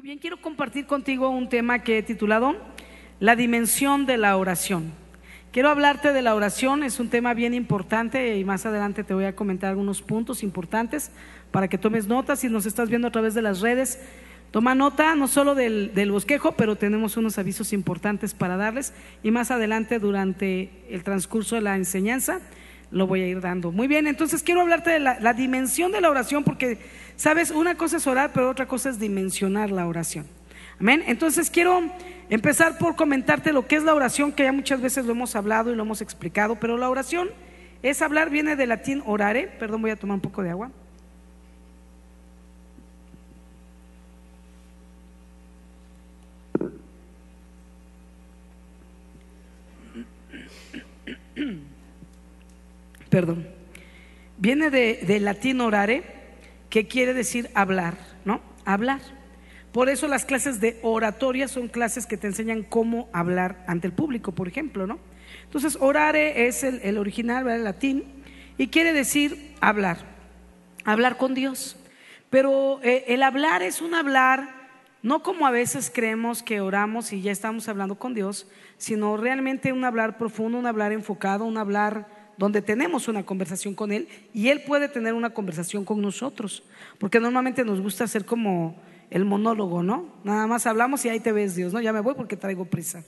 Muy bien, quiero compartir contigo un tema que he titulado La dimensión de la oración. Quiero hablarte de la oración, es un tema bien importante y más adelante te voy a comentar algunos puntos importantes para que tomes notas si nos estás viendo a través de las redes. Toma nota no solo del, del, bosquejo, pero tenemos unos avisos importantes para darles y más adelante durante el transcurso de la enseñanza lo voy a ir dando. Muy bien, entonces quiero hablarte de la, dimensión de la oración porque, sabes, una cosa es orar, pero otra cosa es dimensionar la oración. Amén. Entonces quiero empezar por comentarte lo que es la oración, que ya muchas veces lo hemos hablado y lo hemos explicado, pero la oración es hablar, viene del latín orare, perdón, voy a tomar un poco de agua. Perdón. Viene de, del latín orare, que quiere decir hablar, ¿no? Hablar. Por eso las clases de oratoria son clases que te enseñan cómo hablar ante el público, por ejemplo, ¿no? Entonces, orare es el, el original, ¿verdad? El latín, y quiere decir hablar, hablar con Dios. Pero eh, el hablar es un hablar, no como a veces creemos que oramos y ya estamos hablando con Dios, sino realmente un hablar profundo, un hablar enfocado, un hablar donde tenemos una conversación con Él y Él puede tener una conversación con nosotros, porque normalmente nos gusta hacer como el monólogo, ¿no? Nada más hablamos y ahí te ves Dios, ¿no? Ya me voy porque traigo prisa.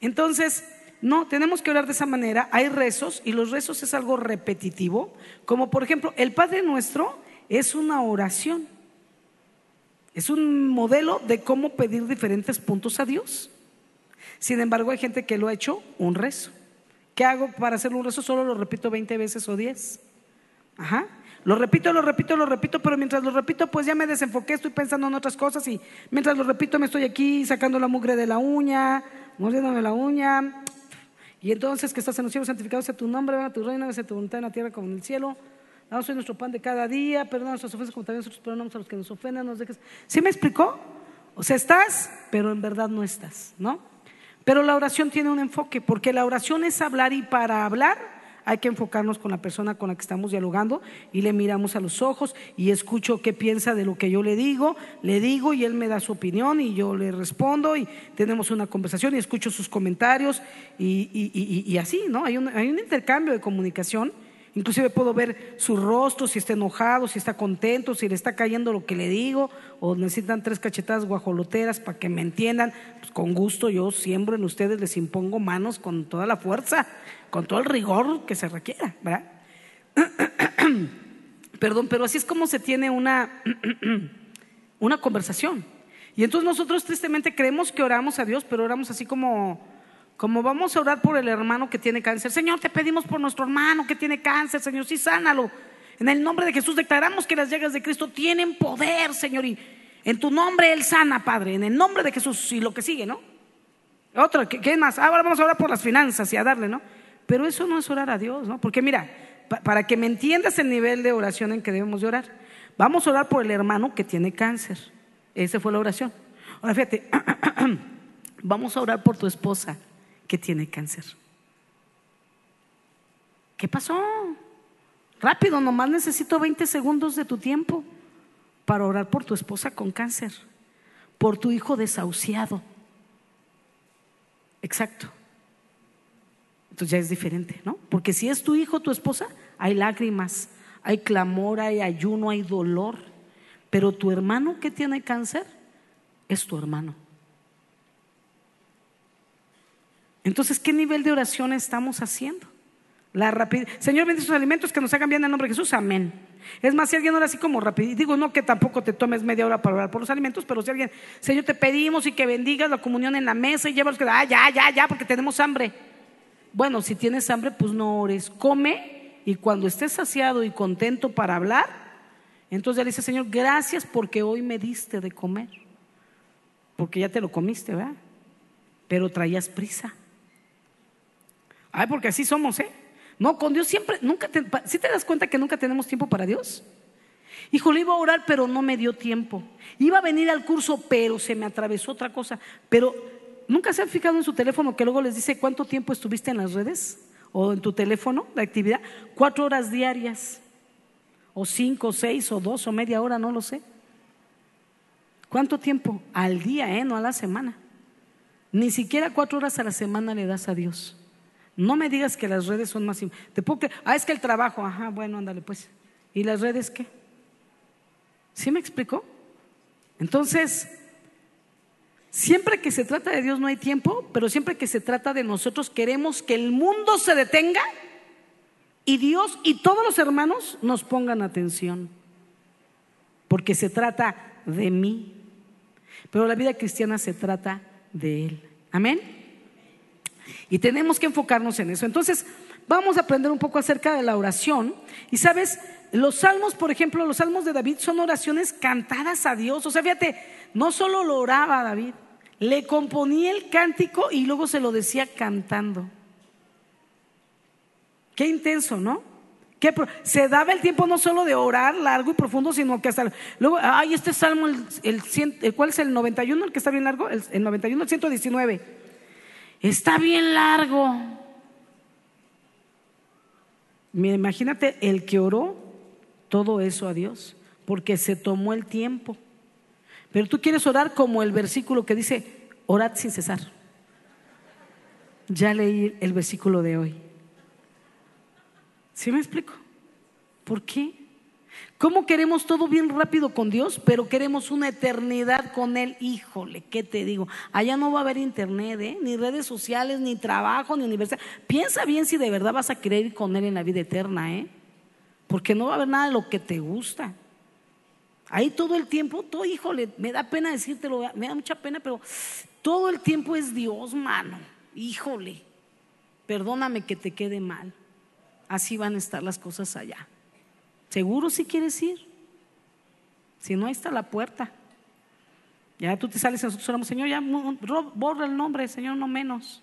Entonces, no, tenemos que orar de esa manera. Hay rezos y los rezos es algo repetitivo, como por ejemplo, el Padre Nuestro es una oración. Es un modelo de cómo pedir diferentes puntos a Dios. Sin embargo, hay gente que lo ha hecho un rezo. ¿Qué hago para hacer un rezo? Solo lo repito 20 veces o 10. Ajá. Lo repito, lo repito, lo repito, pero mientras lo repito, pues ya me desenfoqué, estoy pensando en otras cosas y mientras lo repito me estoy aquí sacando la mugre de la uña, mordiéndome la uña. Y entonces que estás en los cielos, santificado sea tu nombre, venga tu reino, sea tu voluntad en la tierra como en el cielo. Danos hoy nuestro pan de cada día, perdona nuestras ofensas como también nosotros perdonamos a los que nos ofendan, nos dejes. ¿Sí me explicó? O sea, estás, pero en verdad no estás, ¿no? Pero la oración tiene un enfoque, porque la oración es hablar y para hablar hay que enfocarnos con la persona con la que estamos dialogando y le miramos a los ojos y escucho qué piensa de lo que yo le digo, le digo y él me da su opinión y yo le respondo y tenemos una conversación y escucho sus comentarios y, y, y, así, ¿no? Hay un, hay un intercambio de comunicación. Inclusive puedo ver su rostro, si está enojado, si está contento, si le está cayendo lo que le digo, o necesitan tres cachetadas guajoloteras para que me entiendan. Pues con gusto yo siembro en ustedes, les impongo manos con toda la fuerza, con todo el rigor que se requiera, ¿verdad? Perdón, pero así es como se tiene una, una conversación. Y entonces nosotros tristemente creemos que oramos a Dios, pero oramos así como como vamos a orar por el hermano que tiene cáncer. Señor, te pedimos por nuestro hermano que tiene cáncer, Señor, sí, sánalo. En el nombre de Jesús declaramos que las llagas de Cristo tienen poder, Señor, y en tu nombre Él sana, Padre, en el nombre de Jesús y lo que sigue, ¿no? Otro, ¿qué, más? Ahora vamos a orar por las finanzas y a darle, ¿no? Pero eso no es orar a Dios, ¿no? Porque mira, pa para que me entiendas el nivel de oración en que debemos de orar, vamos a orar por el hermano que tiene cáncer. Esa fue la oración. Ahora fíjate, vamos a orar por tu esposa que tiene cáncer. ¿Qué pasó? Rápido, nomás necesito 20 segundos de tu tiempo para orar por tu esposa con cáncer, por tu hijo desahuciado. Exacto. Entonces ya es diferente, ¿no? Porque si es tu hijo, tu esposa, hay lágrimas, hay clamor, hay ayuno, hay dolor. Pero tu hermano que tiene cáncer es tu hermano. Entonces, ¿qué nivel de oración estamos haciendo? La rapidez. Señor, bendice sus alimentos que nos hagan bien en el nombre de Jesús. Amén. Es más, si alguien ora así como rápido, digo no que tampoco te tomes media hora para orar por los alimentos, pero si alguien, Señor, te pedimos y que bendigas la comunión en la mesa y lleva que, ah, ya, ya, ya, porque tenemos hambre. Bueno, si tienes hambre, pues no ores. Come y cuando estés saciado y contento para hablar, entonces ya le dice, Señor, gracias porque hoy me diste de comer. Porque ya te lo comiste, ¿verdad? Pero traías prisa. Ay, porque así somos, ¿eh? No, con Dios siempre, nunca te, ¿sí te das cuenta que nunca tenemos tiempo para Dios? Híjole, iba a orar, pero no me dio tiempo. Iba a venir al curso, pero se me atravesó otra cosa. Pero, ¿nunca se han fijado en su teléfono que luego les dice cuánto tiempo estuviste en las redes? O en tu teléfono, la actividad. Cuatro horas diarias. O cinco, seis, o dos, o media hora, no lo sé. ¿Cuánto tiempo? Al día, ¿eh? No a la semana. Ni siquiera cuatro horas a la semana le das a Dios. No me digas que las redes son más... Te puedo que... Ah, es que el trabajo, ajá, bueno, ándale pues. ¿Y las redes qué? ¿Sí me explicó? Entonces, siempre que se trata de Dios no hay tiempo, pero siempre que se trata de nosotros queremos que el mundo se detenga y Dios y todos los hermanos nos pongan atención, porque se trata de mí. Pero la vida cristiana se trata de Él. Amén. Y tenemos que enfocarnos en eso. Entonces, vamos a aprender un poco acerca de la oración. Y sabes, los salmos, por ejemplo, los salmos de David son oraciones cantadas a Dios. O sea, fíjate, no solo lo oraba David, le componía el cántico y luego se lo decía cantando. Qué intenso, ¿no? se daba el tiempo no solo de orar largo y profundo, sino que hasta luego, ay, este salmo, el, el, ¿cuál es el 91? El que está bien largo, el, el 91, el 119. Está bien largo. Imagínate el que oró todo eso a Dios, porque se tomó el tiempo. Pero tú quieres orar como el versículo que dice, orad sin cesar. Ya leí el versículo de hoy. ¿Sí me explico? ¿Por qué? ¿Cómo queremos todo bien rápido con Dios, pero queremos una eternidad con Él? Híjole, ¿qué te digo? Allá no va a haber internet, ¿eh? ni redes sociales, ni trabajo, ni universidad. Piensa bien si de verdad vas a querer ir con Él en la vida eterna, ¿eh? Porque no va a haber nada de lo que te gusta. Ahí todo el tiempo, todo, híjole, me da pena decírtelo, me da mucha pena, pero todo el tiempo es Dios, mano. Híjole, perdóname que te quede mal. Así van a estar las cosas allá. ¿Seguro si quieres ir? Si no, ahí está la puerta. Ya tú te sales y nosotros oramos, Señor, ya borra el nombre, Señor, no menos.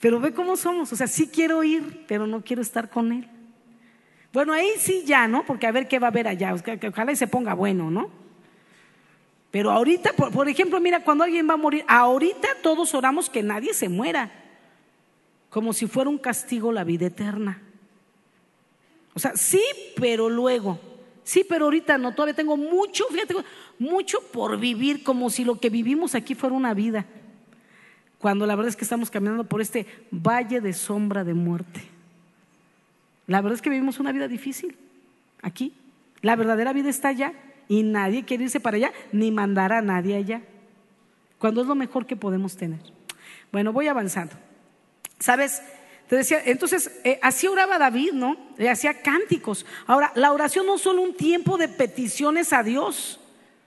Pero ve cómo somos, o sea, sí quiero ir, pero no quiero estar con Él. Bueno, ahí sí ya, ¿no? Porque a ver qué va a haber allá, ojalá y se ponga bueno, ¿no? Pero ahorita, por, ejemplo, mira, cuando alguien va a morir, ahorita todos oramos que nadie se muera, como si fuera un castigo la vida eterna. O sea, sí, pero luego. Sí, pero ahorita no, todavía tengo mucho, fíjate, mucho por vivir, como si lo que vivimos aquí fuera una vida. Cuando la verdad es que estamos caminando por este valle de sombra de muerte. La verdad es que vivimos una vida difícil aquí. La verdadera vida está allá y nadie quiere irse para allá ni mandar a nadie allá. Cuando es lo mejor que podemos tener. Bueno, voy avanzando. ¿Sabes? Te decía, entonces, eh, así oraba David, ¿no? Le hacía cánticos. Ahora, la oración no es solo un tiempo de peticiones a Dios,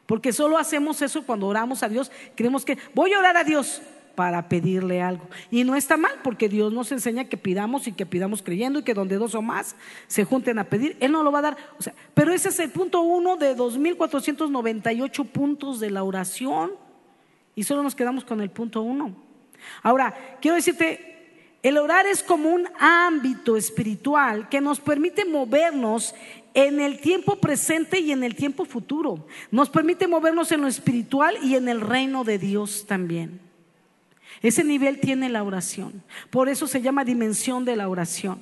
porque solo hacemos eso cuando oramos a Dios. Creemos que voy a orar a Dios para pedirle algo. Y no está mal, porque Dios nos enseña que pidamos y que pidamos creyendo y que donde dos o más se junten a pedir, Él no lo va a dar. Pero ese es el punto uno de 2.498 puntos de la oración y solo nos quedamos con el punto uno. Ahora, quiero decirte, el orar es como un ámbito espiritual que nos permite movernos en el tiempo presente y en el tiempo futuro. Nos permite movernos en lo espiritual y en el reino de Dios también. Ese nivel tiene la oración. Por eso se llama dimensión de la oración.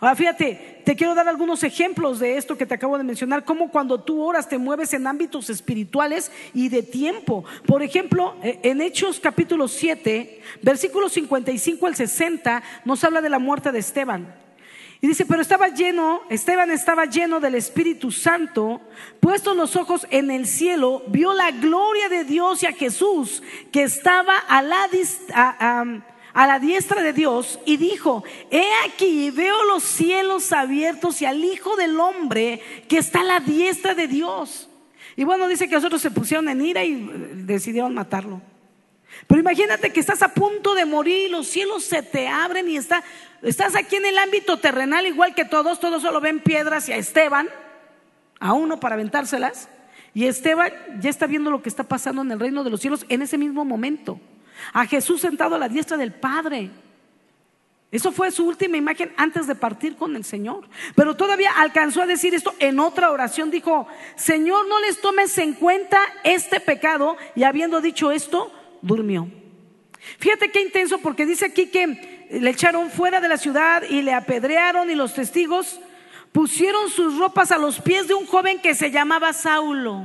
Ahora fíjate, te quiero dar algunos ejemplos de esto que te acabo de mencionar, como cuando tú oras te mueves en ámbitos espirituales y de tiempo. Por ejemplo, eh, en Hechos capítulo 7, versículos 55 al 60, nos habla de la muerte de Esteban. Y dice, pero estaba lleno, Esteban estaba lleno del Espíritu Santo, puestos los ojos en el cielo, vio la gloria de Dios y a Jesús que estaba a la, a, la diestra de Dios y dijo, he aquí, veo los cielos abiertos y al Hijo del Hombre que está a la diestra de Dios. Y bueno, dice que nosotros se pusieron en ira y decidieron matarlo. Pero imagínate que estás a punto de morir y los cielos se te abren y está, estás aquí en el ámbito terrenal igual que todos, todos solo ven piedras y a Esteban, a uno para aventárselas, y Esteban ya está viendo lo que está pasando en el reino de los cielos en ese mismo momento. A Jesús sentado a la diestra del Padre. Eso fue su última imagen antes de partir con el Señor. Pero todavía alcanzó a decir esto en otra oración. Dijo, Señor, no les tomes en cuenta este pecado. Y habiendo dicho esto, durmió. Fíjate qué intenso porque dice aquí que le echaron fuera de la ciudad y le apedrearon y los testigos pusieron sus ropas a los pies de un joven que se llamaba Saulo.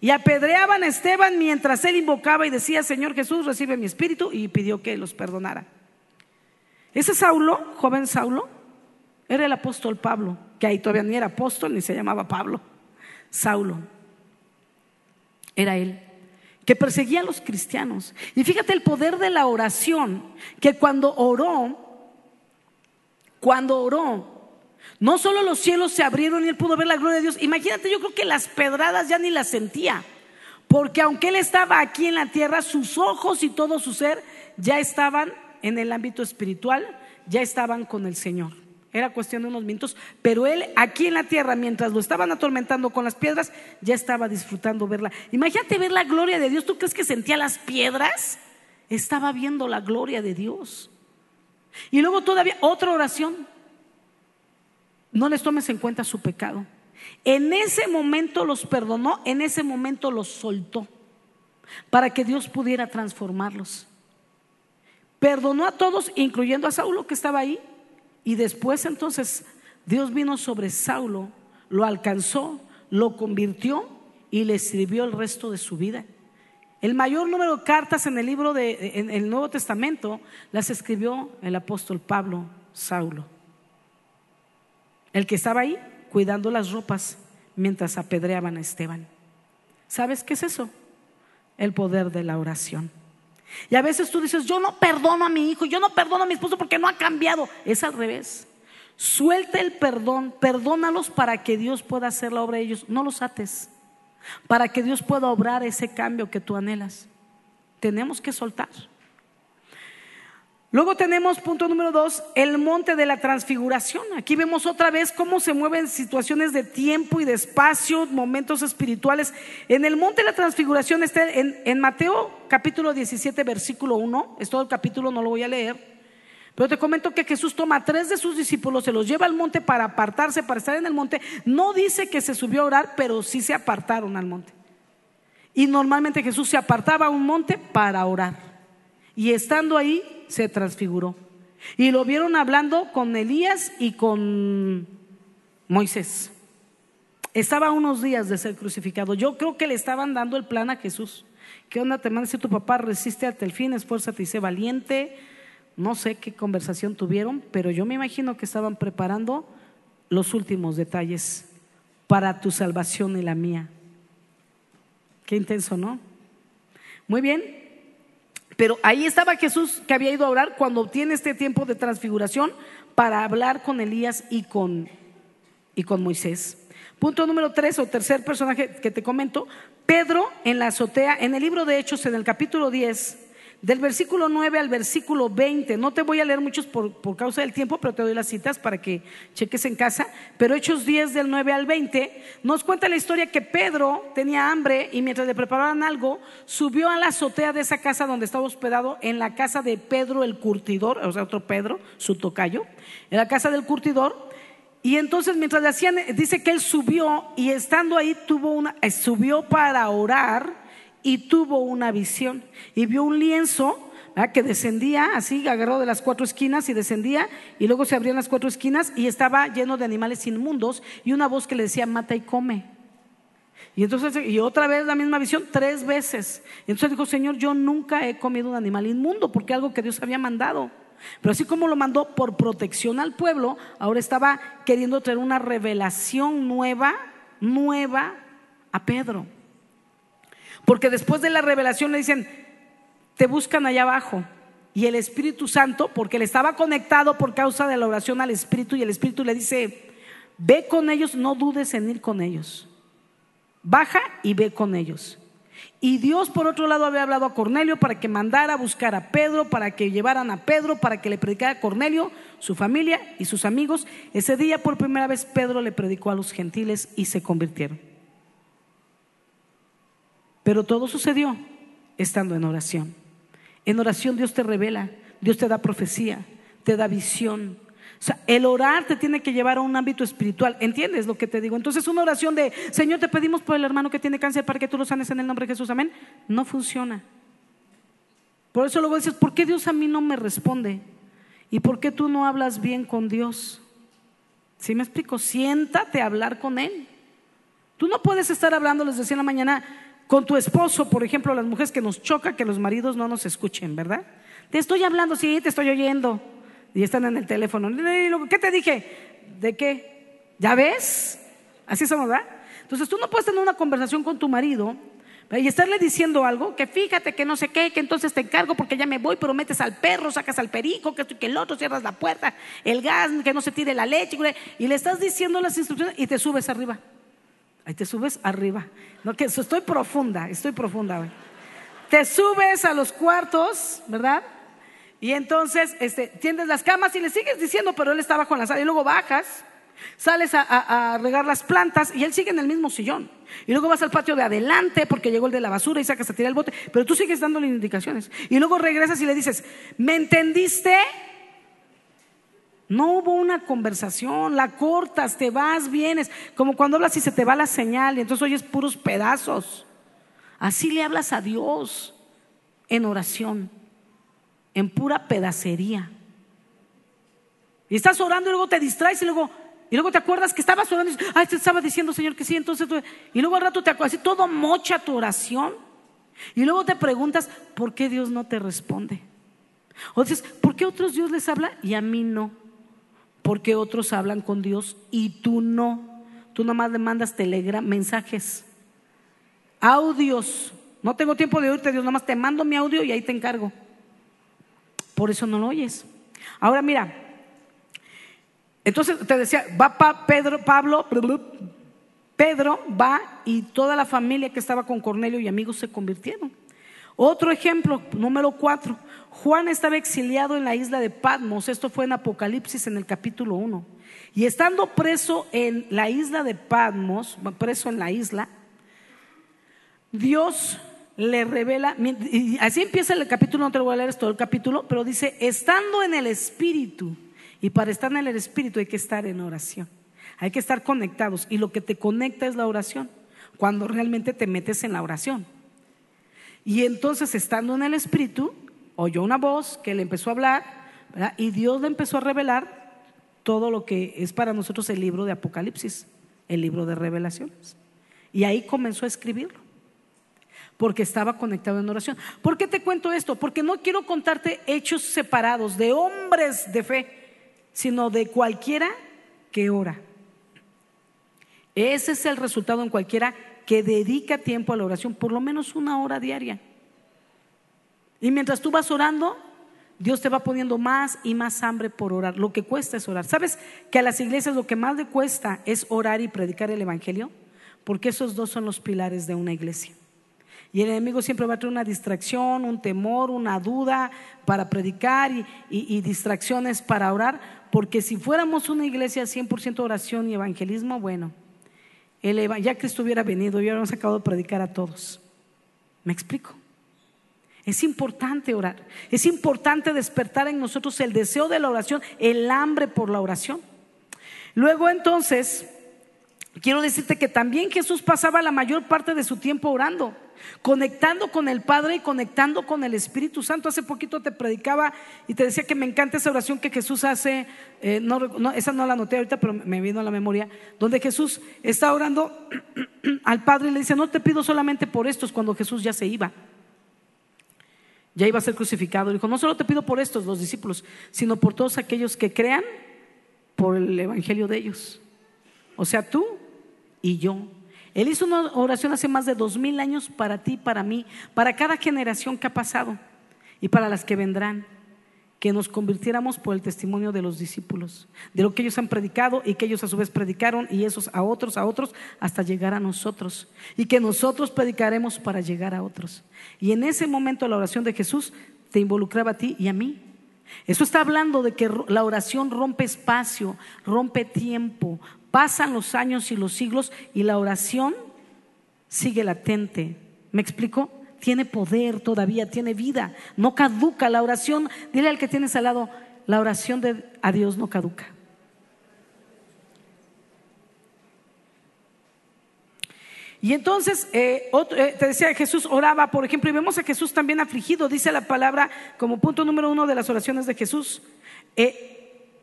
Y apedreaban a Esteban mientras él invocaba y decía, Señor Jesús, recibe mi espíritu, y pidió que los perdonara. Ese Saulo, joven Saulo, era el apóstol Pablo, que ahí todavía ni era apóstol ni se llamaba Pablo. Saulo. Era él que perseguía a los cristianos. Y fíjate el poder de la oración, que cuando oró, cuando oró, no solo los cielos se abrieron y él pudo ver la gloria de Dios, imagínate, yo creo que las pedradas ya ni las sentía, porque aunque él estaba aquí en la tierra, sus ojos y todo su ser ya estaban en el ámbito espiritual, ya estaban con el Señor. Era cuestión de unos minutos, pero él aquí en la tierra, mientras lo estaban atormentando con las piedras, ya estaba disfrutando verla. Imagínate ver la gloria de Dios. ¿Tú crees que sentía las piedras? Estaba viendo la gloria de Dios. Y luego todavía otra oración. No les tomes en cuenta su pecado. En ese momento los perdonó, en ese momento los soltó, para que Dios pudiera transformarlos. Perdonó a todos, incluyendo a Saulo que estaba ahí, y después entonces Dios vino sobre Saulo, lo alcanzó, lo convirtió y le escribió el resto de su vida. El mayor número de cartas en el libro de el Nuevo Testamento las escribió el apóstol Pablo, Saulo. El que estaba ahí cuidando las ropas mientras apedreaban a Esteban. ¿Sabes qué es eso? El poder de la oración. Y a veces tú dices, yo no perdono a mi hijo, yo no perdono a mi esposo porque no ha cambiado. Es al revés. Suelta el perdón, perdónalos para que Dios pueda hacer la obra de ellos. No los ates, para que Dios pueda obrar ese cambio que tú anhelas. Tenemos que soltar. Luego tenemos punto número dos, el monte de la transfiguración. Aquí vemos otra vez cómo se mueven situaciones de tiempo y de espacio, momentos espirituales. En el monte de la transfiguración está en, Mateo capítulo 17, versículo 1. Es todo el capítulo, no lo voy a leer. Pero te comento que Jesús toma a tres de sus discípulos, se los lleva al monte para apartarse, para estar en el monte. No dice que se subió a orar, pero sí se apartaron al monte. Y normalmente Jesús se apartaba a un monte para orar. Y estando ahí, se transfiguró. Y lo vieron hablando con Elías y con Moisés. Estaba unos días de ser crucificado. Yo creo que le estaban dando el plan a Jesús. ¿Qué onda te manda tu papá resiste hasta el fin, esfuérzate y sé valiente? No sé qué conversación tuvieron, pero yo me imagino que estaban preparando los últimos detalles para tu salvación y la mía. Qué intenso, ¿no? Muy bien, pero ahí estaba Jesús que había ido a orar cuando obtiene este tiempo de transfiguración para hablar con Elías y con, y con Moisés. Punto número tres o tercer personaje que te comento, Pedro en la azotea, en el libro de Hechos, en el capítulo 10, del versículo 9 al versículo 20. No te voy a leer muchos por, causa del tiempo, pero te doy las citas para que cheques en casa. Pero Hechos 10 del 9 al 20 nos cuenta la historia que Pedro tenía hambre y mientras le preparaban algo, subió a la azotea de esa casa donde estaba hospedado, en la casa de Pedro el curtidor, o sea, otro Pedro, su tocayo, en la casa del curtidor. Y entonces mientras le hacían, dice que él subió y estando ahí tuvo una, subió para orar y tuvo una visión y vio un lienzo que descendía así, agarró de las cuatro esquinas y descendía y luego se abrían las cuatro esquinas y estaba lleno de animales inmundos y una voz que le decía mata y come. Y entonces, y otra vez la misma visión, tres veces. Y entonces dijo, Señor, yo nunca he comido un animal inmundo porque algo que Dios había mandado. Pero así como lo mandó por protección al pueblo, ahora estaba queriendo traer una revelación nueva, nueva a Pedro. Porque después de la revelación le dicen, te buscan allá abajo. Y el Espíritu Santo, porque él estaba conectado por causa de la oración al Espíritu, y el Espíritu le dice, ve con ellos, no dudes en ir con ellos. Baja y ve con ellos. Y Dios, por otro lado, había hablado a Cornelio para que mandara a buscar a Pedro, para que llevaran a Pedro, para que le predicara a Cornelio, su familia y sus amigos. Ese día, por primera vez, Pedro le predicó a los gentiles y se convirtieron. Pero todo sucedió estando en oración. En oración Dios te revela, Dios te da profecía, te da visión. O sea, el orar te tiene que llevar a un ámbito espiritual. ¿Entiendes lo que te digo? Entonces, una oración de, Señor, te pedimos por el hermano que tiene cáncer para que tú lo sanes en el nombre de Jesús. Amén. No funciona. Por eso luego dices, ¿por qué Dios a mí no me responde? ¿Y por qué tú no hablas bien con Dios? Si me explico? Siéntate a hablar con Él. Tú no puedes estar hablando, les decía en la mañana, Con tu esposo, por ejemplo, las mujeres que nos choca que los maridos no nos escuchen, ¿verdad? Te estoy hablando, sí, te estoy oyendo. Y están en el teléfono. ¿Qué te dije? ¿De qué? ¿Ya ves? Así somos, ¿verdad? Entonces tú no puedes tener una conversación con tu marido y estarle diciendo algo, que fíjate que no sé qué, que entonces te encargo porque ya me voy, pero metes al perro, sacas al perico, que que el otro, cierras la puerta, el gas, que no se tire la leche, y le estás diciendo las instrucciones y te subes arriba. Ahí te subes arriba. No, que estoy profunda, estoy profunda. Te subes a los cuartos, ¿verdad? Y entonces este, tiendes las camas y le sigues diciendo, pero él estaba con la sala. Y luego bajas, sales a regar las plantas y él sigue en el mismo sillón. Y luego vas al patio de adelante porque llegó el de la basura y sacas a tirar el bote, pero tú sigues dándole indicaciones. Y luego regresas y le dices, ¿me entendiste? No hubo una conversación, la cortas, te vas, vienes, como cuando hablas y se te va la señal y entonces oyes puros pedazos. Así le hablas a Dios en oración, en pura pedacería. Y estás orando y luego te distraes y luego, y luego te acuerdas que estabas orando y dices, ay, te estaba diciendo, Señor, que sí, entonces Y luego al rato te acuerdas, y todo mocha tu oración. Y luego te preguntas, ¿por qué Dios no te responde? O dices, ¿por qué otros Dios les habla y a mí no? ¿Por qué otros hablan con Dios y tú no? Tú nomás le mandas telegram, mensajes, audios. No tengo tiempo de oírte, Dios, nomás te mando mi audio y ahí te encargo. Por eso no lo oyes. Ahora mira, entonces te decía, va Pedro, Pablo, Pedro va y toda la familia que estaba con Cornelio y amigos se convirtieron. Otro ejemplo, número cuatro. Juan estaba exiliado en la isla de Patmos. Esto fue en Apocalipsis en el capítulo 1. Y estando preso en la isla de Patmos, preso en la isla, Dios le revela, y así empieza el capítulo, no te lo voy a leer todo el capítulo, pero dice, estando en el Espíritu, y para estar en el Espíritu hay que estar en oración. Hay que estar conectados. Y lo que te conecta es la oración. Cuando realmente te metes en la oración. Y entonces, estando en el Espíritu, oyó una voz que le empezó a hablar. Y Dios le empezó a revelar todo lo que es para nosotros el libro de Apocalipsis, el libro de revelaciones. Y ahí comenzó a escribirlo porque estaba conectado en oración. ¿Por qué te cuento esto? Porque no quiero contarte hechos separados de hombres de fe sino de cualquiera que ora. Ese es el resultado en cualquiera que dedica tiempo a la oración, por lo menos una hora diaria. Y mientras tú vas orando, Dios te va poniendo más y más hambre por orar. Lo que cuesta es orar. ¿Sabes que a las iglesias lo que más le cuesta es orar y predicar el Evangelio? Porque esos dos son los pilares de una iglesia. Y el enemigo siempre va a traer una distracción, un temor, una duda para predicar y, distracciones para orar. Porque si fuéramos una iglesia 100% oración y evangelismo, bueno, ya Cristo hubiera venido y hubiéramos acabado de predicar a todos. ¿Me explico? Es importante orar. Es importante despertar en nosotros el deseo de la oración, el hambre por la oración. Luego entonces, quiero decirte que también Jesús pasaba la mayor parte de su tiempo orando conectando con el Padre y conectando con el Espíritu Santo. Hace poquito te predicaba y te decía que me encanta esa oración que Jesús hace, eh, esa no la anoté ahorita, pero me vino a la memoria, donde Jesús está orando al Padre y le dice, no te pido solamente por estos cuando Jesús ya se iba. Ya iba a ser crucificado. Dijo, no solo te pido por estos, los discípulos, sino por todos aquellos que crean por el Evangelio de ellos. O sea, tú y yo. Él hizo una oración hace más de dos mil años para ti, para mí, para cada generación que ha pasado y para las que vendrán. Que nos convirtiéramos por el testimonio de los discípulos, de lo que ellos han predicado y que ellos a su vez predicaron y esos a otros, a otros, hasta llegar a nosotros. Y que nosotros predicaremos para llegar a otros. Y en ese momento la oración de Jesús te involucraba a ti y a mí. Eso está hablando de que la oración rompe espacio, rompe tiempo, Pasan los años y los siglos y la oración sigue latente. ¿Me explico? Tiene poder todavía, tiene vida, no caduca la oración. Dile al que tienes al lado, la oración de a Dios no caduca. Y entonces, eh, eh, te decía, Jesús oraba, por ejemplo, y vemos a Jesús también afligido, dice la palabra como punto número uno de las oraciones de Jesús. Eh,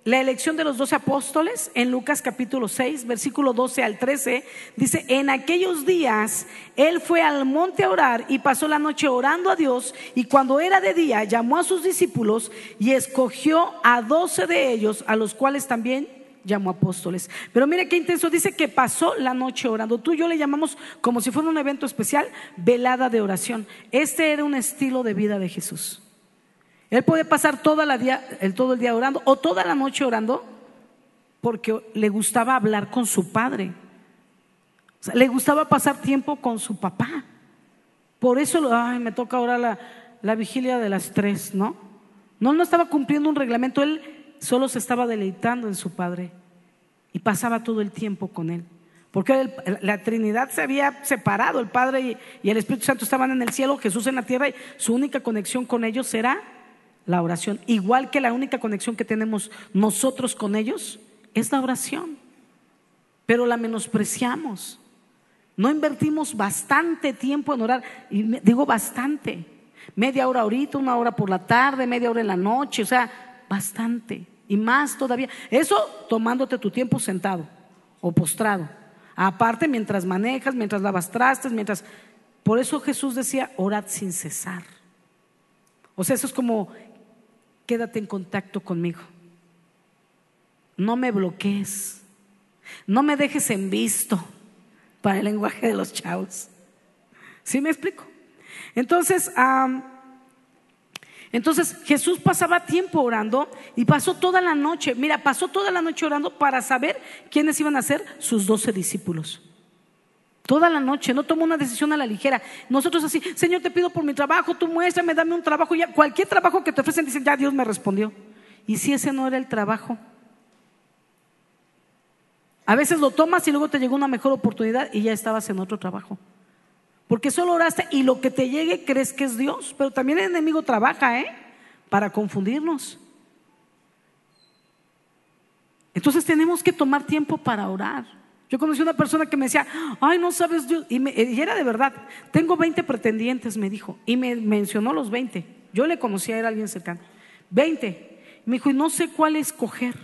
la elección de los doce apóstoles en Lucas capítulo 6, versículo 12 al 13, dice, en aquellos días él fue al monte a orar y pasó la noche orando a Dios y cuando era de día llamó a sus discípulos y escogió a doce de ellos, a los cuales también llamó apóstoles. Pero mire qué intenso, dice que pasó la noche orando. Tú y yo le llamamos como si fuera un evento especial, velada de oración. Este era un estilo de vida de Jesús. Él puede pasar toda la día, el, todo el día orando o toda la noche orando porque le gustaba hablar con su padre. le gustaba pasar tiempo con su papá. Por eso, ay, me toca ahora la, la vigilia de las tres, ¿no? No, no estaba cumpliendo un reglamento, él solo se estaba deleitando en su padre y pasaba todo el tiempo con él. Porque la Trinidad se había separado, el Padre y el Espíritu Santo estaban en el cielo, Jesús en la tierra y su única conexión con ellos era la oración. Igual que la única conexión que tenemos nosotros con ellos es la oración. Pero la menospreciamos. No invertimos bastante tiempo en orar. Y digo bastante. Media hora ahorita, una hora por la tarde, media hora en la noche. O sea, bastante. Y más todavía. Eso tomándote tu tiempo sentado o postrado. Aparte, mientras manejas, mientras lavas trastes, mientras... Por eso Jesús decía, orad sin cesar. O sea, eso es como quédate en contacto conmigo. No me bloquees. No me dejes en visto para el lenguaje de los chavos. ¿Sí me explico? Entonces, entonces Jesús pasaba tiempo orando y pasó toda la noche. Mira, pasó toda la noche orando para saber quiénes iban a ser sus doce discípulos. Toda la noche, no tomó una decisión a la ligera. Nosotros así, Señor, te pido por mi trabajo, tú muéstrame, dame un trabajo. Ya, cualquier trabajo que te ofrecen, dicen, ya Dios me respondió. ¿Y si ese no era el trabajo? A veces lo tomas y luego te llegó una mejor oportunidad y ya estabas en otro trabajo. Porque solo oraste y lo que te llegue crees que es Dios. Pero también el enemigo trabaja, ¿eh? Para confundirnos. Entonces tenemos que tomar tiempo para orar. Yo conocí una persona que me decía, ay, no sabes Dios. Y, era de verdad. Tengo 20 pretendientes, me dijo. Y me mencionó los 20. Yo le conocía, era alguien cercano. 20. Me dijo, y no sé cuál escoger.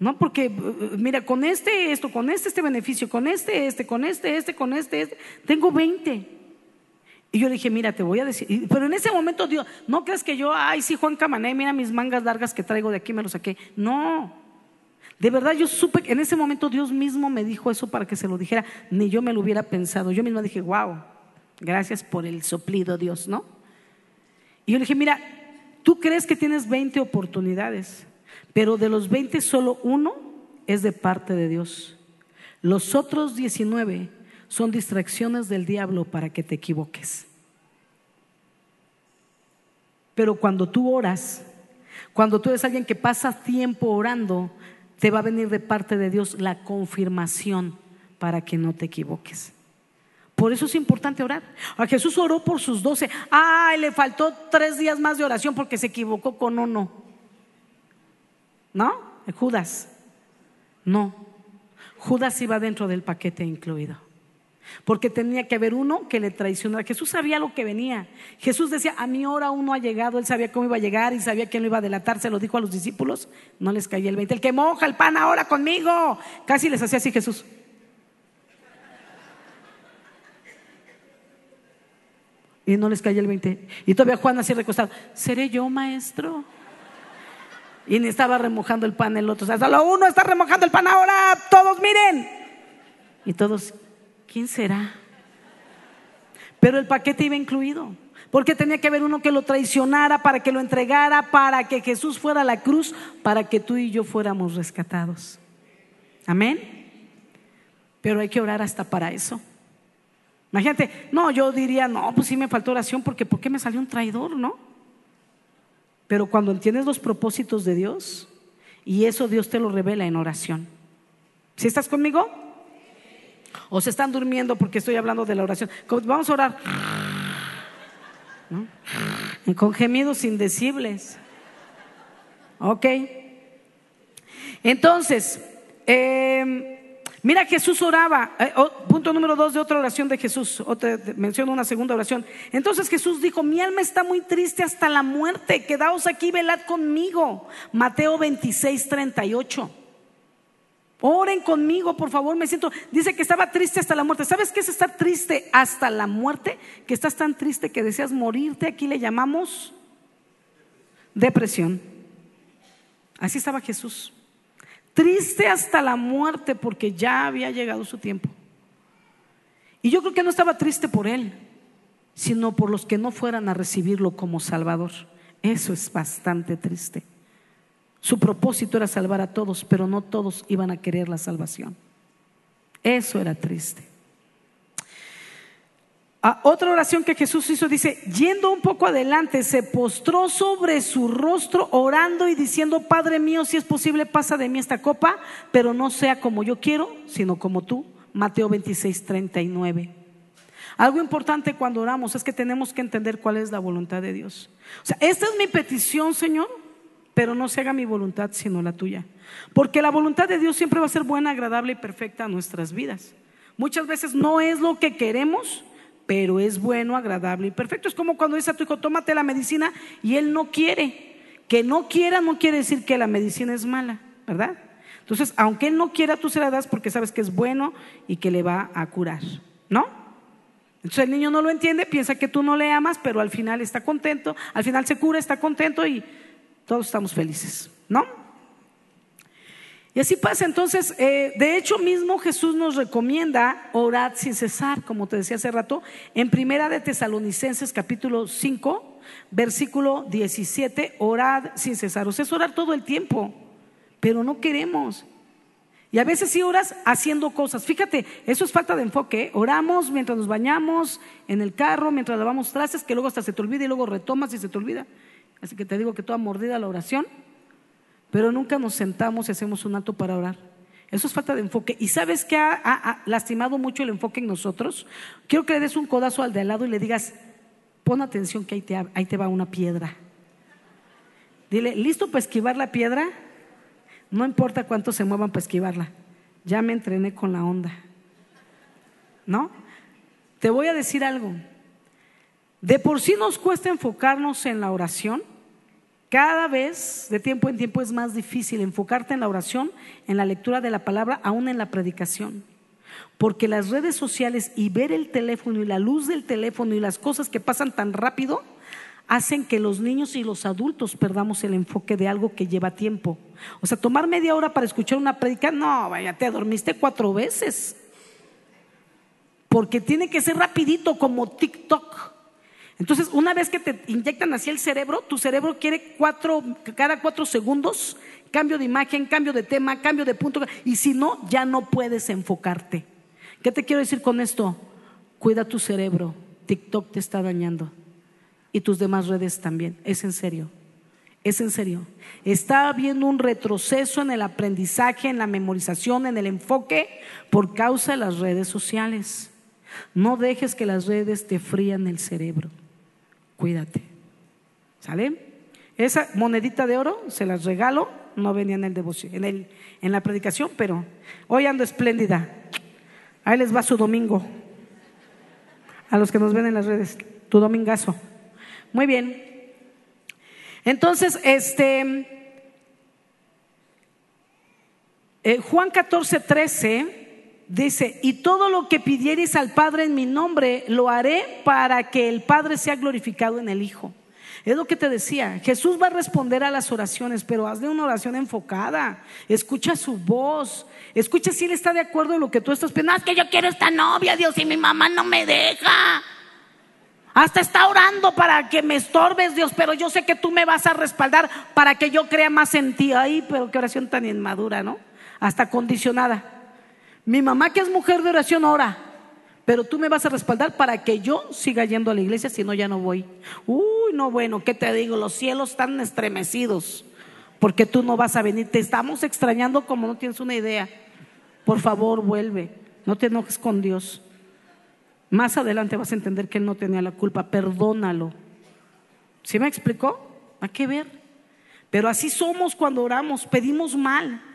No, porque, eh, eh, mira, con este, esto, con este, este beneficio, con este, este, con este, este, con este, este. Tengo 20. Y yo le dije, mira, te voy a decir. Pero en ese momento, Dios, no creas que yo, ay, sí, Juan Camané, mira mis mangas largas que traigo de aquí, me lo saqué. No. De verdad yo supe en ese momento Dios mismo me dijo eso para que se lo dijera, ni yo me lo hubiera pensado. Yo misma dije, wow, gracias por el soplido Dios, ¿no? Y yo le dije, mira, tú crees que tienes 20 oportunidades, pero de los 20 solo uno es de parte de Dios. Los otros 19 son distracciones del diablo para que te equivoques. Pero cuando tú oras, cuando tú eres alguien que pasa tiempo orando, te va a venir de parte de Dios la confirmación para que no te equivoques. Por eso es importante orar. A Jesús oró por sus doce. Ay, le faltó tres días más de oración porque se equivocó con uno. ¿No? Judas. No. Judas iba dentro del paquete incluido. Porque tenía que haber uno que le traicionara. Jesús sabía lo que venía. Jesús decía, a mi hora uno ha llegado. Él sabía cómo iba a llegar y sabía quién lo iba a delatar. Se lo dijo a los discípulos. No les caía el 20. El que moja el pan ahora conmigo. Casi les hacía así Jesús. Y no les caía el 20. Y todavía Juan así recostado. ¿Seré yo maestro? Y ni estaba remojando el pan el otro. O sea, solo uno está remojando el pan ahora. Todos miren. Y todos, ¿quién será? Pero el paquete iba incluido. Porque tenía que haber uno que lo traicionara para que lo entregara, para que Jesús fuera a la cruz, para que tú y yo fuéramos rescatados. Amén. Pero hay que orar hasta para eso. Imagínate, no, yo diría, no, pues sí me faltó oración porque ¿por qué me salió un traidor, no? Pero cuando entiendes los propósitos de Dios, y eso Dios te lo revela en oración. ¿Si estás conmigo? O se están durmiendo porque estoy hablando de la oración. Vamos a orar. Con gemidos indecibles. Ok. Entonces, em, Mira, Jesús oraba, eh, punto número dos de otra oración de Jesús, menciono una segunda oración. Entonces Jesús dijo, mi alma está muy triste hasta la muerte, quedaos aquí, velad conmigo. Mateo 26, 38. Oren conmigo, por favor, me siento. Dice que estaba triste hasta la muerte. ¿Sabes qué es estar triste hasta la muerte? Que estás tan triste que deseas morirte. Aquí le llamamos depresión. Así estaba Jesús. Triste hasta la muerte porque ya había llegado su tiempo. Y yo creo que no estaba triste por él, sino por los que no fueran a recibirlo como Salvador. Eso es bastante triste. Su propósito era salvar a todos, pero no todos iban a querer la salvación. Eso era triste. Otra oración que Jesús hizo dice, yendo un poco adelante, se postró sobre su rostro orando y diciendo, Padre mío, si es posible, pasa de mí esta copa, pero no sea como yo quiero, sino como tú. Mateo 26, 39. Algo importante cuando oramos es que tenemos que entender cuál es la voluntad de Dios. O sea, esta es mi petición, Señor, pero no se haga mi voluntad sino la tuya. Porque la voluntad de Dios siempre va a ser buena, agradable y perfecta a nuestras vidas. Muchas veces no es lo que queremos, pero es bueno, agradable y perfecto. Es como cuando dice a tu hijo, tómate la medicina y él no quiere. Que no quiera no quiere decir que la medicina es mala, ¿verdad? Entonces, aunque él no quiera, tú se la das porque sabes que es bueno y que le va a curar, ¿no? Entonces el niño no lo entiende, piensa que tú no le amas, pero al final está contento, al final se cura, está contento y todos estamos felices, ¿no? Y así pasa. Entonces, eh, de hecho mismo Jesús nos recomienda orar sin cesar, como te decía hace rato, en Primera de Tesalonicenses capítulo 5, versículo 17, orad sin cesar. O sea, es orar todo el tiempo, pero no queremos. Y a veces sí oras haciendo cosas. Fíjate, eso es falta de enfoque. ¿eh? Oramos mientras nos bañamos, en el carro, mientras lavamos trastes, que luego hasta se te olvida y luego retomas y se te olvida. Así que te digo que toda mordida la oración, pero nunca nos sentamos y hacemos un acto para orar. Eso es falta de enfoque. ¿Y sabes qué ha, lastimado mucho el enfoque en nosotros? Quiero que le des un codazo al de al lado y le digas, pon atención que ahí te, ahí te va una piedra. Dile, ¿listo para esquivar la piedra? No importa cuánto se muevan para esquivarla. Ya me entrené con la onda. ¿No? Te voy a decir algo. De por sí nos cuesta enfocarnos en la oración. Cada vez, de tiempo en tiempo, es más difícil enfocarte en la oración, en la lectura de la palabra, aún en la predicación. Porque las redes sociales y ver el teléfono y la luz del teléfono y las cosas que pasan tan rápido hacen que los niños y los adultos perdamos el enfoque de algo que lleva tiempo. O sea, tomar media hora para escuchar una predica, no, vaya, te dormiste cuatro veces. Porque tiene que ser rapidito como TikTok. Entonces, una vez que te inyectan así el cerebro, tu cerebro quiere cuatro, cada cuatro segundos cambio de imagen, cambio de tema, cambio de punto, y si no, ya no puedes enfocarte. ¿Qué te quiero decir con esto? Cuida tu cerebro. TikTok te está dañando. Y tus demás redes también. Es en serio. Es en serio. Está habiendo un retroceso en el aprendizaje, en la memorización, en el enfoque por causa de las redes sociales. No dejes que las redes te frían el cerebro cuídate. ¿Sale? Esa monedita de oro se las regalo, no venía en el devoción, en, el, en la predicación, pero hoy ando espléndida. Ahí les va su domingo. A los que nos ven en las redes, tu domingazo. Muy bien. Entonces, este eh, Juan 14, 13 dice, y todo lo que pidierais al Padre en mi nombre, lo haré para que el Padre sea glorificado en el Hijo. Es lo que te decía, Jesús va a responder a las oraciones, pero hazle una oración enfocada, escucha su voz, escucha si Él está de acuerdo en lo que tú estás pensando, es que yo quiero esta novia, Dios, y mi mamá no me deja. Hasta está orando para que me estorbes, Dios, pero yo sé que tú me vas a respaldar para que yo crea más en ti. Ay, pero qué oración tan inmadura, ¿no? Hasta condicionada. Mi mamá que es mujer de oración ora, pero tú me vas a respaldar para que yo siga yendo a la iglesia, si no ya no voy. Uy, no bueno, ¿qué te digo? Los cielos están estremecidos porque tú no vas a venir. Te estamos extrañando como no tienes una idea. Por favor, vuelve. No te enojes con Dios. Más adelante vas a entender que Él no tenía la culpa. Perdónalo. ¿Sí me explicó? ¿A qué ver? Pero así somos cuando oramos, pedimos mal.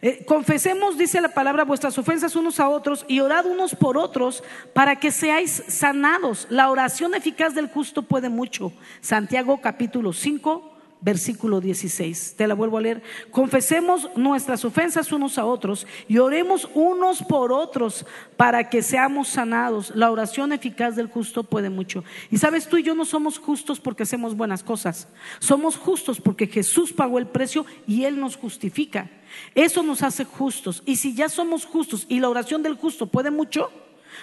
Eh, confesemos, dice la palabra, vuestras ofensas unos a otros y orad unos por otros para que seáis sanados. La oración eficaz del justo puede mucho. Santiago capítulo 5, versículo 16. Te la vuelvo a leer. Confesemos nuestras ofensas unos a otros y oremos unos por otros para que seamos sanados. La oración eficaz del justo puede mucho. Y sabes, tú y yo no somos justos porque hacemos buenas cosas. Somos justos porque Jesús pagó el precio y Él nos justifica. Eso nos hace justos. Y si ya somos justos y la oración del justo puede mucho,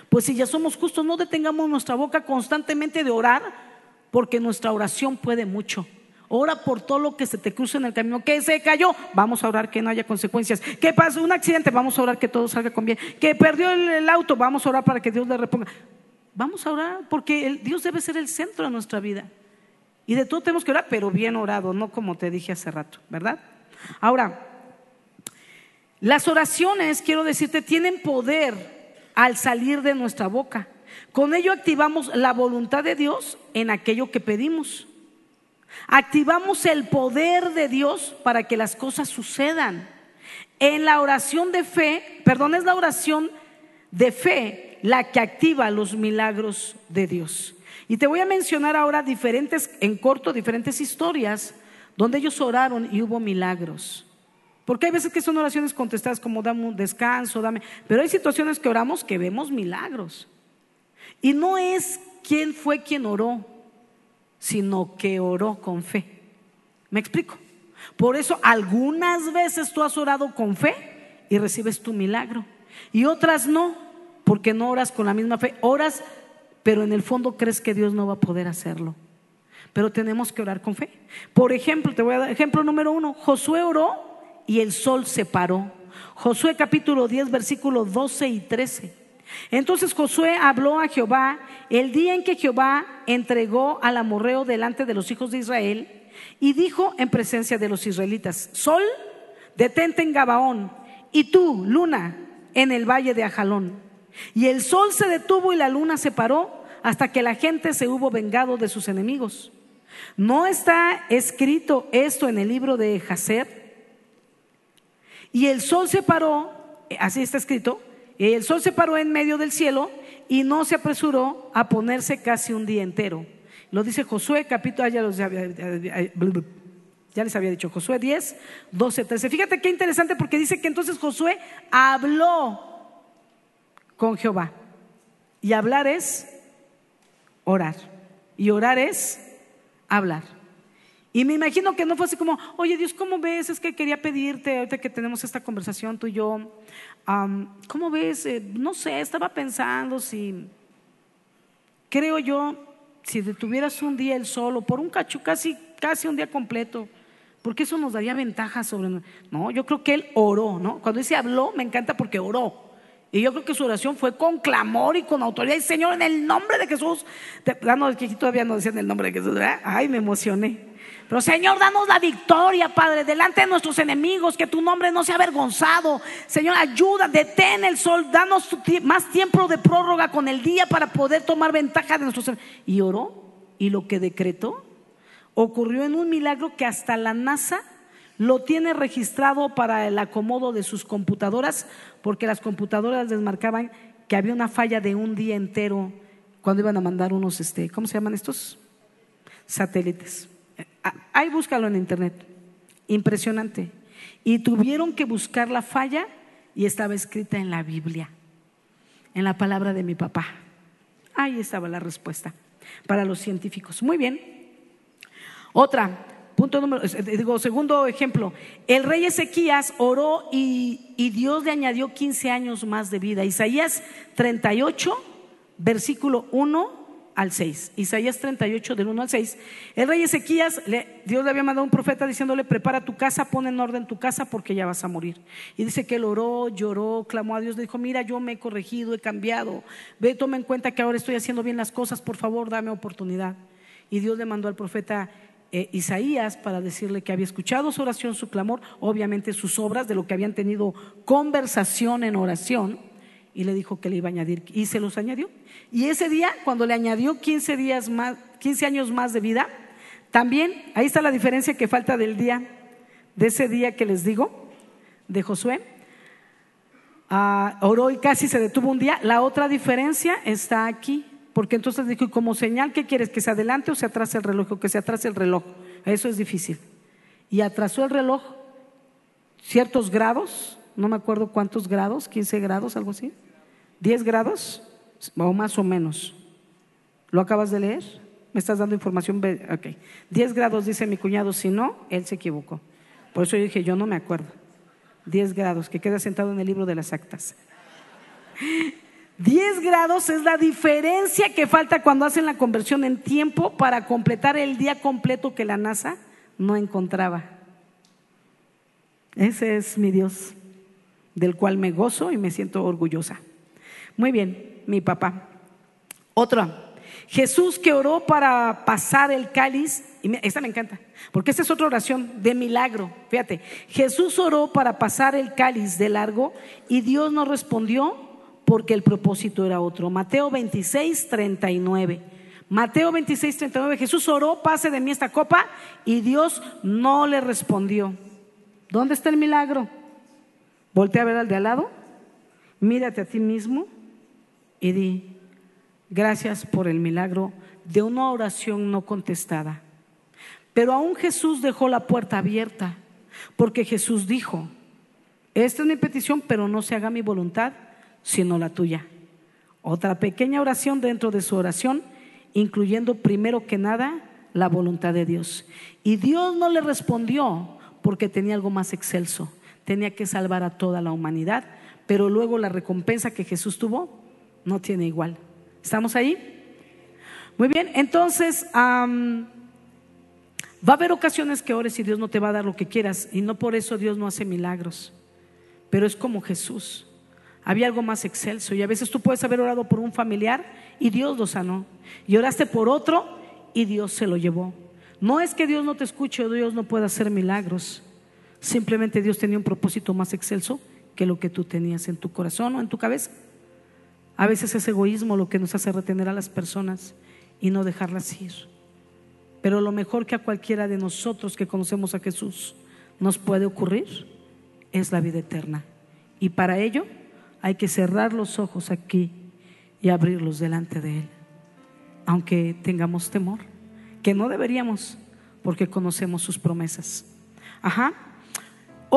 pues si ya somos justos, no detengamos nuestra boca constantemente de orar porque nuestra oración puede mucho. Ora por todo lo que se te cruce en el camino. Que se cayó, vamos a orar que no haya consecuencias. Que pasó un accidente, vamos a orar que todo salga con bien. Que perdió el, auto, vamos a orar para que Dios le reponga. Vamos a orar porque Dios debe ser el centro de nuestra vida. Y de todo tenemos que orar, pero bien orado, no como te dije hace rato, ¿verdad? Ahora, las oraciones, quiero decirte, tienen poder al salir de nuestra boca. Con ello activamos la voluntad de Dios en aquello que pedimos. Activamos el poder de Dios para que las cosas sucedan. En la oración de fe, perdón, es la oración de fe la que activa los milagros de Dios. Y te voy a mencionar ahora diferentes, en corto, diferentes historias donde ellos oraron y hubo milagros. Porque hay veces que son oraciones contestadas como dame un descanso, dame, pero hay situaciones que oramos que vemos milagros. Y no es quién fue quien oró, sino que oró con fe. ¿Me explico? Por eso algunas veces tú has orado con fe y recibes tu milagro. Y otras no, porque no oras con la misma fe. Oras, pero en el fondo crees que Dios no va a poder hacerlo. Pero tenemos que orar con fe. Por ejemplo, te voy a dar ejemplo número uno. Josué oró y el sol se paró. Josué capítulo 10, versículos 12 y 13. Entonces Josué habló a Jehová el día en que Jehová entregó al amorreo delante de los hijos de Israel y dijo en presencia de los israelitas, Sol, detente en Gabaón y tú, luna, en el valle de Ajalón. Y el sol se detuvo y la luna se paró hasta que la gente se hubo vengado de sus enemigos. ¿No está escrito esto en el libro de Jacer? Y el sol se paró, así está escrito, el sol se paró en medio del cielo y no se apresuró a ponerse casi un día entero. Lo dice Josué, capítulo, ya, ya les había dicho, Josué 10, 12, 13. Fíjate qué interesante porque dice que entonces Josué habló con Jehová. Y hablar es orar. Y orar es hablar. Y me imagino que no fue así como, oye Dios, ¿cómo ves? Es que quería pedirte, ahorita que tenemos esta conversación tú y yo, ¿cómo ves? Eh, no sé, estaba pensando si, creo yo, si detuvieras un día el solo, por un cacho, casi, casi un día completo, porque eso nos daría ventaja sobre... No, yo creo que él oró, ¿no? Cuando dice habló, me encanta porque oró. Y yo creo que su oración fue con clamor y con autoridad. Y Señor, en el nombre de Jesús, ah, no, que todavía no decían el nombre de Jesús, ¿verdad? Ay, me emocioné. Pero Señor, danos la victoria, Padre, delante de nuestros enemigos, que tu nombre no sea avergonzado. Señor, ayuda, detén el sol, danos más tiempo de prórroga con el día para poder tomar ventaja de nuestros enemigos. Y oró, y lo que decretó ocurrió en un milagro que hasta la NASA lo tiene registrado para el acomodo de sus computadoras, porque las computadoras les marcaban que había una falla de un día entero cuando iban a mandar unos, este, ¿cómo se llaman estos? Satélites. Ah, ahí búscalo en internet. Impresionante. Y tuvieron que buscar la falla y estaba escrita en la Biblia, en la palabra de mi papá. Ahí estaba la respuesta para los científicos. Muy bien. Otra, punto número, digo, segundo ejemplo. El rey Ezequías oró y, y Dios le añadió 15 años más de vida. Isaías 38, versículo 1 al 6. Isaías 38 del 1 al 6. El rey Ezequías, Dios le había mandado un profeta diciéndole, prepara tu casa, pon en orden tu casa porque ya vas a morir. Y dice que él oró, lloró, clamó a Dios, le dijo, mira, yo me he corregido, he cambiado. Ve, toma en cuenta que ahora estoy haciendo bien las cosas, por favor, dame oportunidad. Y Dios le mandó al profeta eh, Isaías para decirle que había escuchado su oración, su clamor, obviamente sus obras, de lo que habían tenido conversación en oración y le dijo que le iba a añadir y se los añadió. Y ese día, cuando le añadió 15 días más, 15 años más de vida, también ahí está la diferencia que falta del día, de ese día que les digo, de Josué. Ah, oró y casi se detuvo un día. La otra diferencia está aquí, porque entonces dijo, como señal, ¿qué quieres? ¿Que se adelante o se atrase el reloj? O que se atrase el reloj. Eso es difícil. Y atrasó el reloj ciertos grados, no me acuerdo cuántos grados, 15 grados, algo así. ¿10 grados? O más o menos. ¿Lo acabas de leer? ¿Me estás dando información? Ok. 10 grados dice mi cuñado, si no, él se equivocó. Por eso yo dije, yo no me acuerdo. 10 grados, que queda sentado en el libro de las actas. 10 grados es la diferencia que falta cuando hacen la conversión en tiempo para completar el día completo que la NASA no encontraba. Ese es mi Dios, del cual me gozo y me siento orgullosa. Muy bien, mi papá. Otro, Jesús que oró para pasar el cáliz, y esta me encanta, porque esta es otra oración de milagro. Fíjate, Jesús oró para pasar el cáliz de largo y Dios no respondió porque el propósito era otro. Mateo 26, 39. Mateo 26, 39. Jesús oró, pase de mí esta copa y Dios no le respondió. ¿Dónde está el milagro? Voltea a ver al de al lado, mírate a ti mismo y di, gracias por el milagro de una oración no contestada. Pero aún Jesús dejó la puerta abierta, porque Jesús dijo, esta es mi petición, pero no se haga mi voluntad, sino la tuya. Otra pequeña oración dentro de su oración, incluyendo primero que nada la voluntad de Dios. Y Dios no le respondió porque tenía algo más excelso, tenía que salvar a toda la humanidad, pero luego la recompensa que Jesús tuvo no tiene igual. ¿Estamos ahí? Muy bien, entonces va a haber ocasiones que ores y Dios no te va a dar lo que quieras y no por eso Dios no hace milagros, pero es como Jesús. Había algo más excelso y a veces tú puedes haber orado por un familiar y Dios lo sanó y oraste por otro y Dios se lo llevó. No es que Dios no te escuche o Dios no pueda hacer milagros, simplemente Dios tenía un propósito más excelso que lo que tú tenías en tu corazón o en tu cabeza. A veces es egoísmo lo que nos hace retener a las personas y no dejarlas ir. Pero lo mejor que a cualquiera de nosotros que conocemos a Jesús nos puede ocurrir es la vida eterna. Y para ello hay que cerrar los ojos aquí y abrirlos delante de Él, aunque tengamos temor, que no deberíamos, porque conocemos sus promesas. Ajá.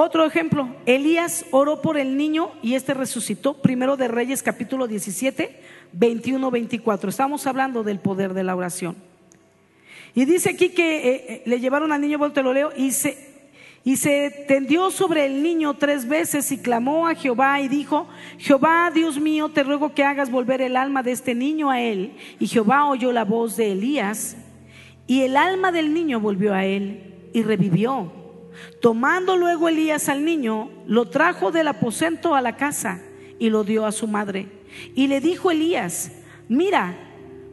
Otro ejemplo, Elías oró por el niño y este resucitó. Primero de Reyes capítulo 17, 21, 24. Estamos hablando del poder de la oración. Y dice aquí que eh, eh, le llevaron al niño, vuelto lo leo, y se, y se tendió sobre el niño tres veces y clamó a Jehová y dijo, Jehová, Dios mío, te ruego que hagas volver el alma de este niño a él. Y Jehová oyó la voz de Elías y el alma del niño volvió a él y revivió. Tomando luego Elías al niño, lo trajo del aposento a la casa y lo dio a su madre. Y le dijo Elías, mira,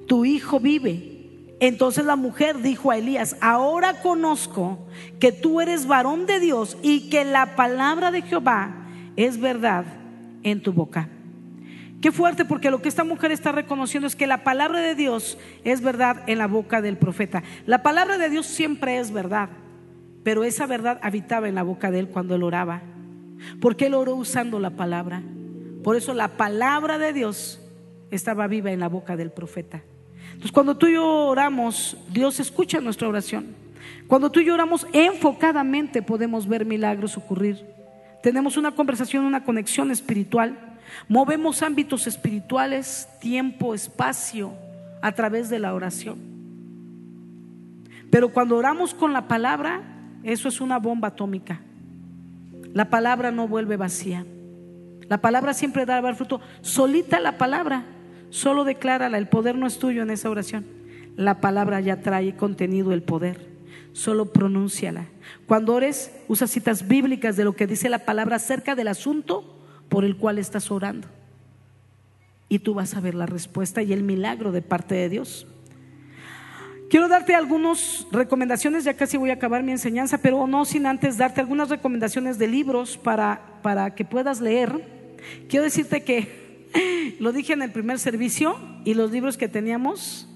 tu hijo vive. Entonces la mujer dijo a Elías, ahora conozco que tú eres varón de Dios y que la palabra de Jehová es verdad en tu boca. Qué fuerte porque lo que esta mujer está reconociendo es que la palabra de Dios es verdad en la boca del profeta. La palabra de Dios siempre es verdad pero esa verdad habitaba en la boca de él cuando él oraba, porque él oró usando la palabra. Por eso la palabra de Dios estaba viva en la boca del profeta. Entonces cuando tú y yo oramos, Dios escucha nuestra oración. Cuando tú y yo oramos enfocadamente podemos ver milagros ocurrir. Tenemos una conversación, una conexión espiritual. Movemos ámbitos espirituales, tiempo, espacio a través de la oración. Pero cuando oramos con la palabra, eso es una bomba atómica. La palabra no vuelve vacía. La palabra siempre da fruto. Solita la palabra, solo declárala. El poder no es tuyo en esa oración. La palabra ya trae contenido el poder. Solo pronúnciala. Cuando ores, usa citas bíblicas de lo que dice la palabra acerca del asunto por el cual estás orando. Y tú vas a ver la respuesta y el milagro de parte de Dios. Quiero darte algunas recomendaciones, ya casi voy a acabar mi enseñanza, pero no sin antes darte algunas recomendaciones de libros para, para que puedas leer. Quiero decirte que lo dije en el primer servicio y los libros que teníamos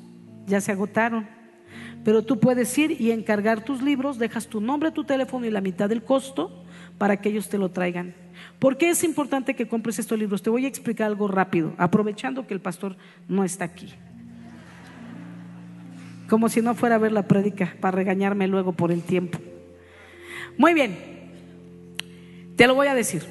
ya se agotaron. Pero tú puedes ir y encargar tus libros, dejas tu nombre, tu teléfono y la mitad del costo para que ellos te lo traigan. ¿Por qué es importante que compres estos libros? Te voy a explicar algo rápido, aprovechando que el pastor no está aquí. Como si no fuera a ver la prédica para regañarme luego por el tiempo. Muy bien, te lo voy a decir.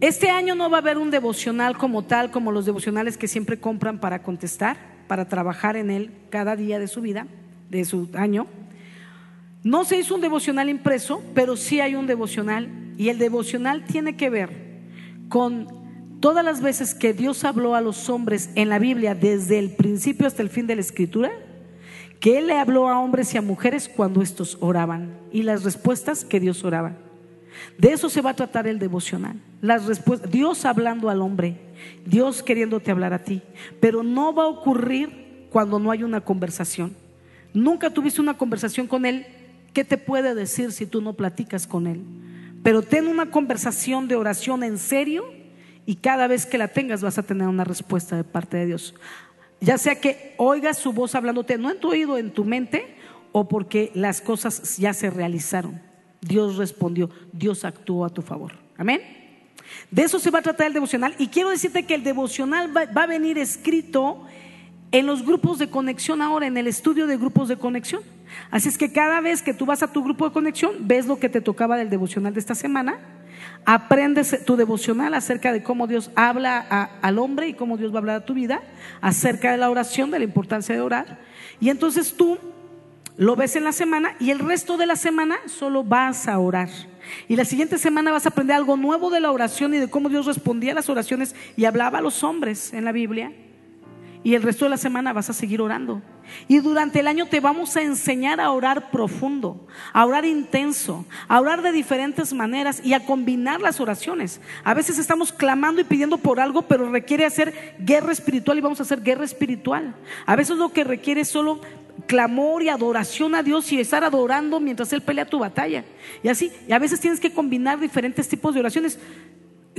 Este año no va a haber un devocional como tal, como los devocionales que siempre compran para contestar, para trabajar en él cada día de su vida, de su año. No se hizo un devocional impreso, pero sí hay un devocional y el devocional tiene que ver con todas las veces que Dios habló a los hombres en la Biblia desde el principio hasta el fin de la escritura, que Él le habló a hombres y a mujeres cuando estos oraban y las respuestas que Dios oraba. De eso se va a tratar el devocional. Las respuestas, Dios hablando al hombre, Dios queriéndote hablar a ti, pero no va a ocurrir cuando no hay una conversación. Nunca tuviste una conversación con Él ¿Qué te puede decir si tú no platicas con Él? Pero ten una conversación de oración en serio y cada vez que la tengas vas a tener una respuesta de parte de Dios. Ya sea que oigas su voz hablándote, no en tu oído, en tu mente, o porque las cosas ya se realizaron. Dios respondió, Dios actuó a tu favor. Amén. De eso se va a tratar el devocional. Y quiero decirte que el devocional va, va a venir escrito en los grupos de conexión ahora, en el estudio de grupos de conexión. Así es que cada vez que tú vas a tu grupo de conexión, ves lo que te tocaba del devocional de esta semana, aprendes tu devocional acerca de cómo Dios habla al hombre y cómo Dios va a hablar a tu vida, acerca de la oración, de la importancia de orar. Y entonces tú lo ves en la semana y el resto de la semana solo vas a orar. Y la siguiente semana vas a aprender algo nuevo de la oración y de cómo Dios respondía a las oraciones y hablaba a los hombres en la Biblia. Y el resto de la semana vas a seguir orando. Y durante el año te vamos a enseñar a orar profundo, a orar intenso, a orar de diferentes maneras y a combinar las oraciones. A veces estamos clamando y pidiendo por algo, pero requiere hacer guerra espiritual y vamos a hacer guerra espiritual. A veces lo que requiere es solo clamor y adoración a Dios y estar adorando mientras Él pelea tu batalla. Y así, y a veces tienes que combinar diferentes tipos de oraciones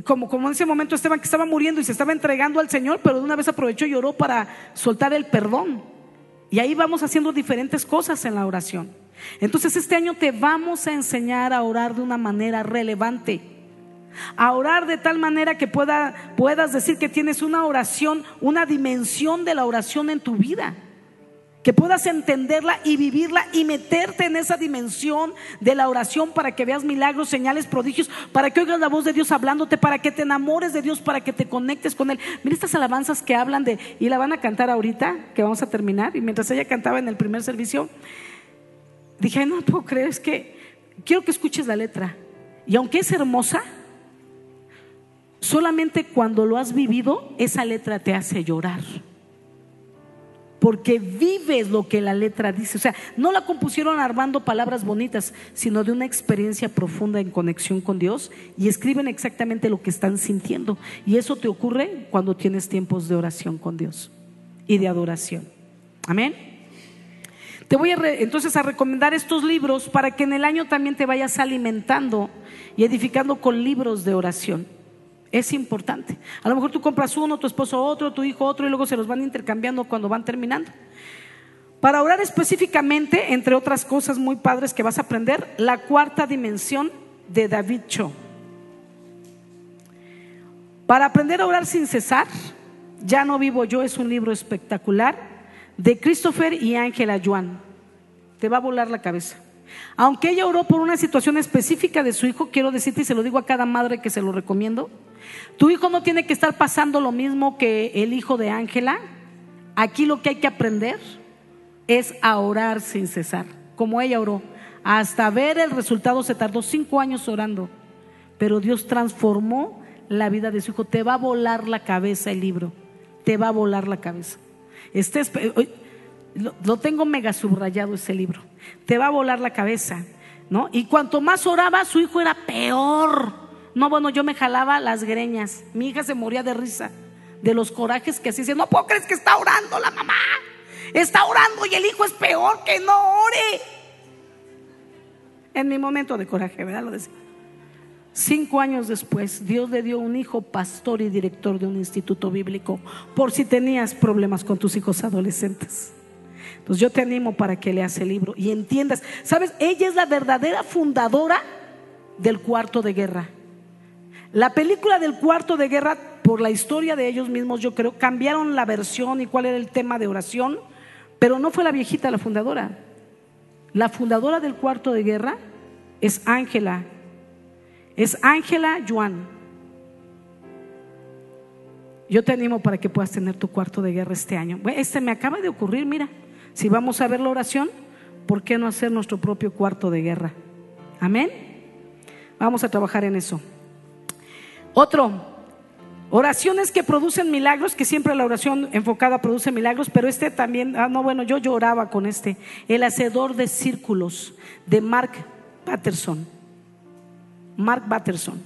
como, como en ese momento Esteban que estaba muriendo y se estaba entregando al Señor, pero de una vez aprovechó y lloró para soltar el perdón. Y ahí vamos haciendo diferentes cosas en la oración. Entonces este año te vamos a enseñar a orar de una manera relevante. A orar de tal manera que pueda, puedas decir que tienes una oración, una dimensión de la oración en tu vida que puedas entenderla y vivirla y meterte en esa dimensión de la oración para que veas milagros, señales, prodigios, para que oigas la voz de Dios hablándote, para que te enamores de Dios, para que te conectes con Él. Mira estas alabanzas que hablan de, y la van a cantar ahorita, que vamos a terminar, y mientras ella cantaba en el primer servicio, dije, no puedo creer, es que quiero que escuches la letra. Y aunque es hermosa, solamente cuando lo has vivido, esa letra te hace llorar porque vives lo que la letra dice. O sea, no la compusieron armando palabras bonitas, sino de una experiencia profunda en conexión con Dios y escriben exactamente lo que están sintiendo. Y eso te ocurre cuando tienes tiempos de oración con Dios y de adoración. Amén. Te voy a entonces a recomendar estos libros para que en el año también te vayas alimentando y edificando con libros de oración. Es importante. A lo mejor tú compras uno, tu esposo otro, tu hijo otro y luego se los van intercambiando cuando van terminando. Para orar específicamente, entre otras cosas muy padres que vas a aprender, la cuarta dimensión de David Cho. Para aprender a orar sin cesar, Ya no vivo yo es un libro espectacular de Christopher y Ángela Yuan. Te va a volar la cabeza. Aunque ella oró por una situación específica de su hijo, quiero decirte y se lo digo a cada madre que se lo recomiendo, tu hijo no tiene que estar pasando lo mismo que el hijo de Ángela. Aquí lo que hay que aprender es a orar sin cesar, como ella oró. Hasta ver el resultado se tardó cinco años orando, pero Dios transformó la vida de su hijo. Te va a volar la cabeza el libro, te va a volar la cabeza. Este lo, tengo mega subrayado ese libro. Te va a volar la cabeza, ¿no? Y cuanto más oraba, su hijo era peor. No, bueno, yo me jalaba las greñas. Mi hija se moría de risa de los corajes que así No puedo creer que está orando la mamá. Está orando y el hijo es peor que no ore. En mi momento de coraje, ¿verdad? Lo decía. Cinco años después, Dios le dio un hijo pastor y director de un instituto bíblico, por si tenías problemas con tus hijos adolescentes. Entonces yo te animo para que leas el libro y entiendas. ¿Sabes? Ella es la verdadera fundadora del cuarto de guerra. La película del cuarto de guerra, por la historia de ellos mismos, yo creo, cambiaron la versión y cuál era el tema de oración, pero no fue la viejita la fundadora. La fundadora del cuarto de guerra es Ángela. Es Ángela Yuan. Yo te animo para que puedas tener tu cuarto de guerra este año. Este me acaba de ocurrir, mira. Si vamos a ver la oración, ¿por qué no hacer nuestro propio cuarto de guerra? Amén. Vamos a trabajar en eso. Otro, oraciones que producen milagros, que siempre la oración enfocada produce milagros, pero este también, ah, no, bueno, yo lloraba con este, el hacedor de círculos de Mark Patterson. Mark Patterson.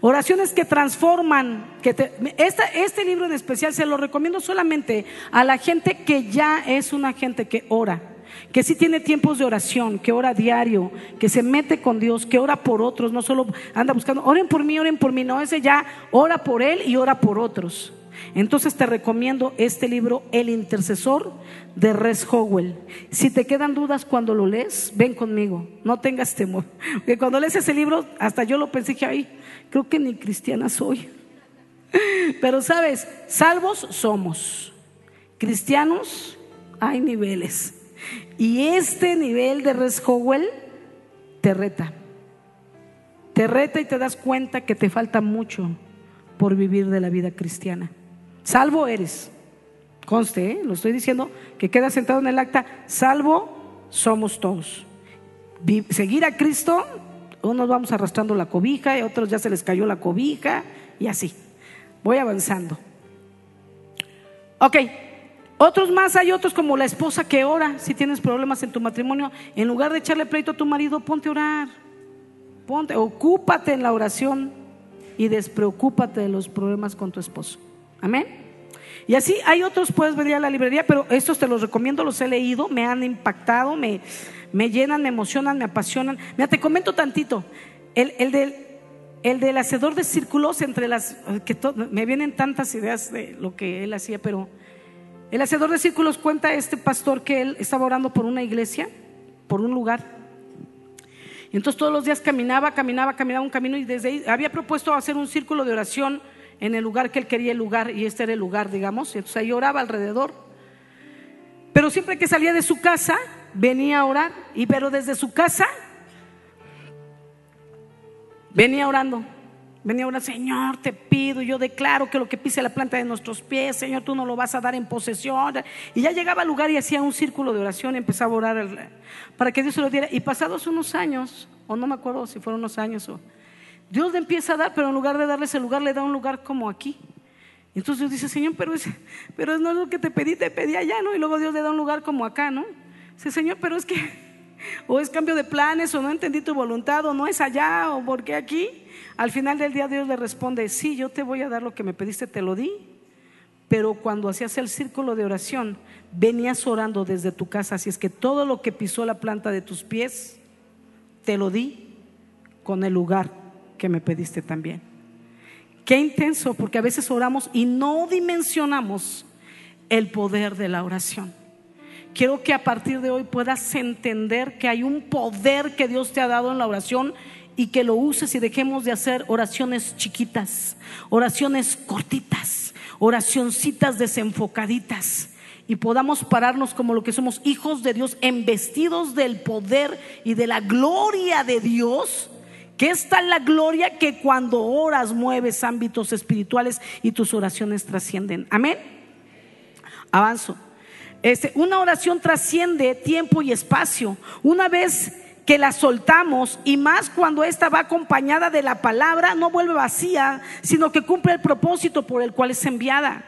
Oraciones que transforman. Que este libro en especial se lo recomiendo solamente a la gente que ya es una gente que ora que sí tiene tiempos de oración, que ora diario, que se mete con Dios, que ora por otros, no solo anda buscando, oren por mí, oren por mí, no, ese ya ora por él y ora por otros. Entonces te recomiendo este libro, El Intercesor de Res Howell. Si te quedan dudas cuando lo lees, ven conmigo, no tengas temor. Porque cuando lees ese libro, hasta yo lo pensé que, ay, creo que ni cristiana soy. Pero sabes, salvos somos, cristianos hay niveles. Y este nivel de Res Howell te reta. Te reta y te das cuenta que te falta mucho por vivir de la vida cristiana. Salvo eres. Conste, ¿eh? lo estoy diciendo, que queda sentado en el acta. Salvo somos todos. seguir a Cristo, unos vamos arrastrando la cobija y otros ya se les cayó la cobija y así. Voy avanzando. Ok, otros más, hay otros como la esposa que ora. Si tienes problemas en tu matrimonio, en lugar de echarle pleito a tu marido, ponte a orar. Ponte, ocúpate en la oración y despreocúpate de los problemas con tu esposo. Amén. Y así hay otros, puedes venir a la librería, pero estos te los recomiendo, los he leído, me han impactado, me, me llenan, me emocionan, me apasionan. Mira, te comento tantito. El, el, del, el del hacedor de círculos entre las, que me vienen tantas ideas de lo que él hacía, pero el hacedor de círculos cuenta a este pastor que él estaba orando por una iglesia, por un lugar. Y entonces todos los días caminaba, caminaba, caminaba un camino y desde ahí había propuesto hacer un círculo de oración en el lugar que él quería el lugar y este era el lugar, digamos. Y entonces ahí oraba alrededor. Pero siempre que salía de su casa, venía a orar. Y pero desde su casa, venía orando. Venía una, Señor, te pido, yo declaro que lo que pise la planta de nuestros pies, Señor, tú no lo vas a dar en posesión. Y ya llegaba al lugar y hacía un círculo de oración y empezaba a orar para que Dios se lo diera. Y pasados unos años, o no me acuerdo si fueron unos años, o, Dios le empieza a dar, pero en lugar de darle ese lugar, le da un lugar como aquí. entonces Dios dice, Señor, pero, es, pero no lo que te pedí, te pedí allá, ¿no? Y luego Dios le da un lugar como acá, ¿no? Dice, Señor, pero es que, o es cambio de planes, o no entendí tu voluntad, o no es allá, o por qué aquí. Al final del día Dios le responde, sí, yo te voy a dar lo que me pediste, te lo di. Pero cuando hacías el círculo de oración, venías orando desde tu casa, así es que todo lo que pisó la planta de tus pies, te lo di con el lugar que me pediste también. Qué intenso, porque a veces oramos y no dimensionamos el poder de la oración. Quiero que a partir de hoy puedas entender que hay un poder que Dios te ha dado en la oración y que lo uses y dejemos de hacer oraciones chiquitas, oraciones cortitas, oracioncitas desenfocaditas y podamos pararnos como lo que somos hijos de Dios, embestidos del poder y de la gloria de Dios. Que es tal la gloria que cuando oras mueves ámbitos espirituales y tus oraciones trascienden. Amén. Avanzo. Este, una oración trasciende tiempo y espacio. Una vez que la soltamos y más cuando esta va acompañada de la palabra, no vuelve vacía, sino que cumple el propósito por el cual es enviada.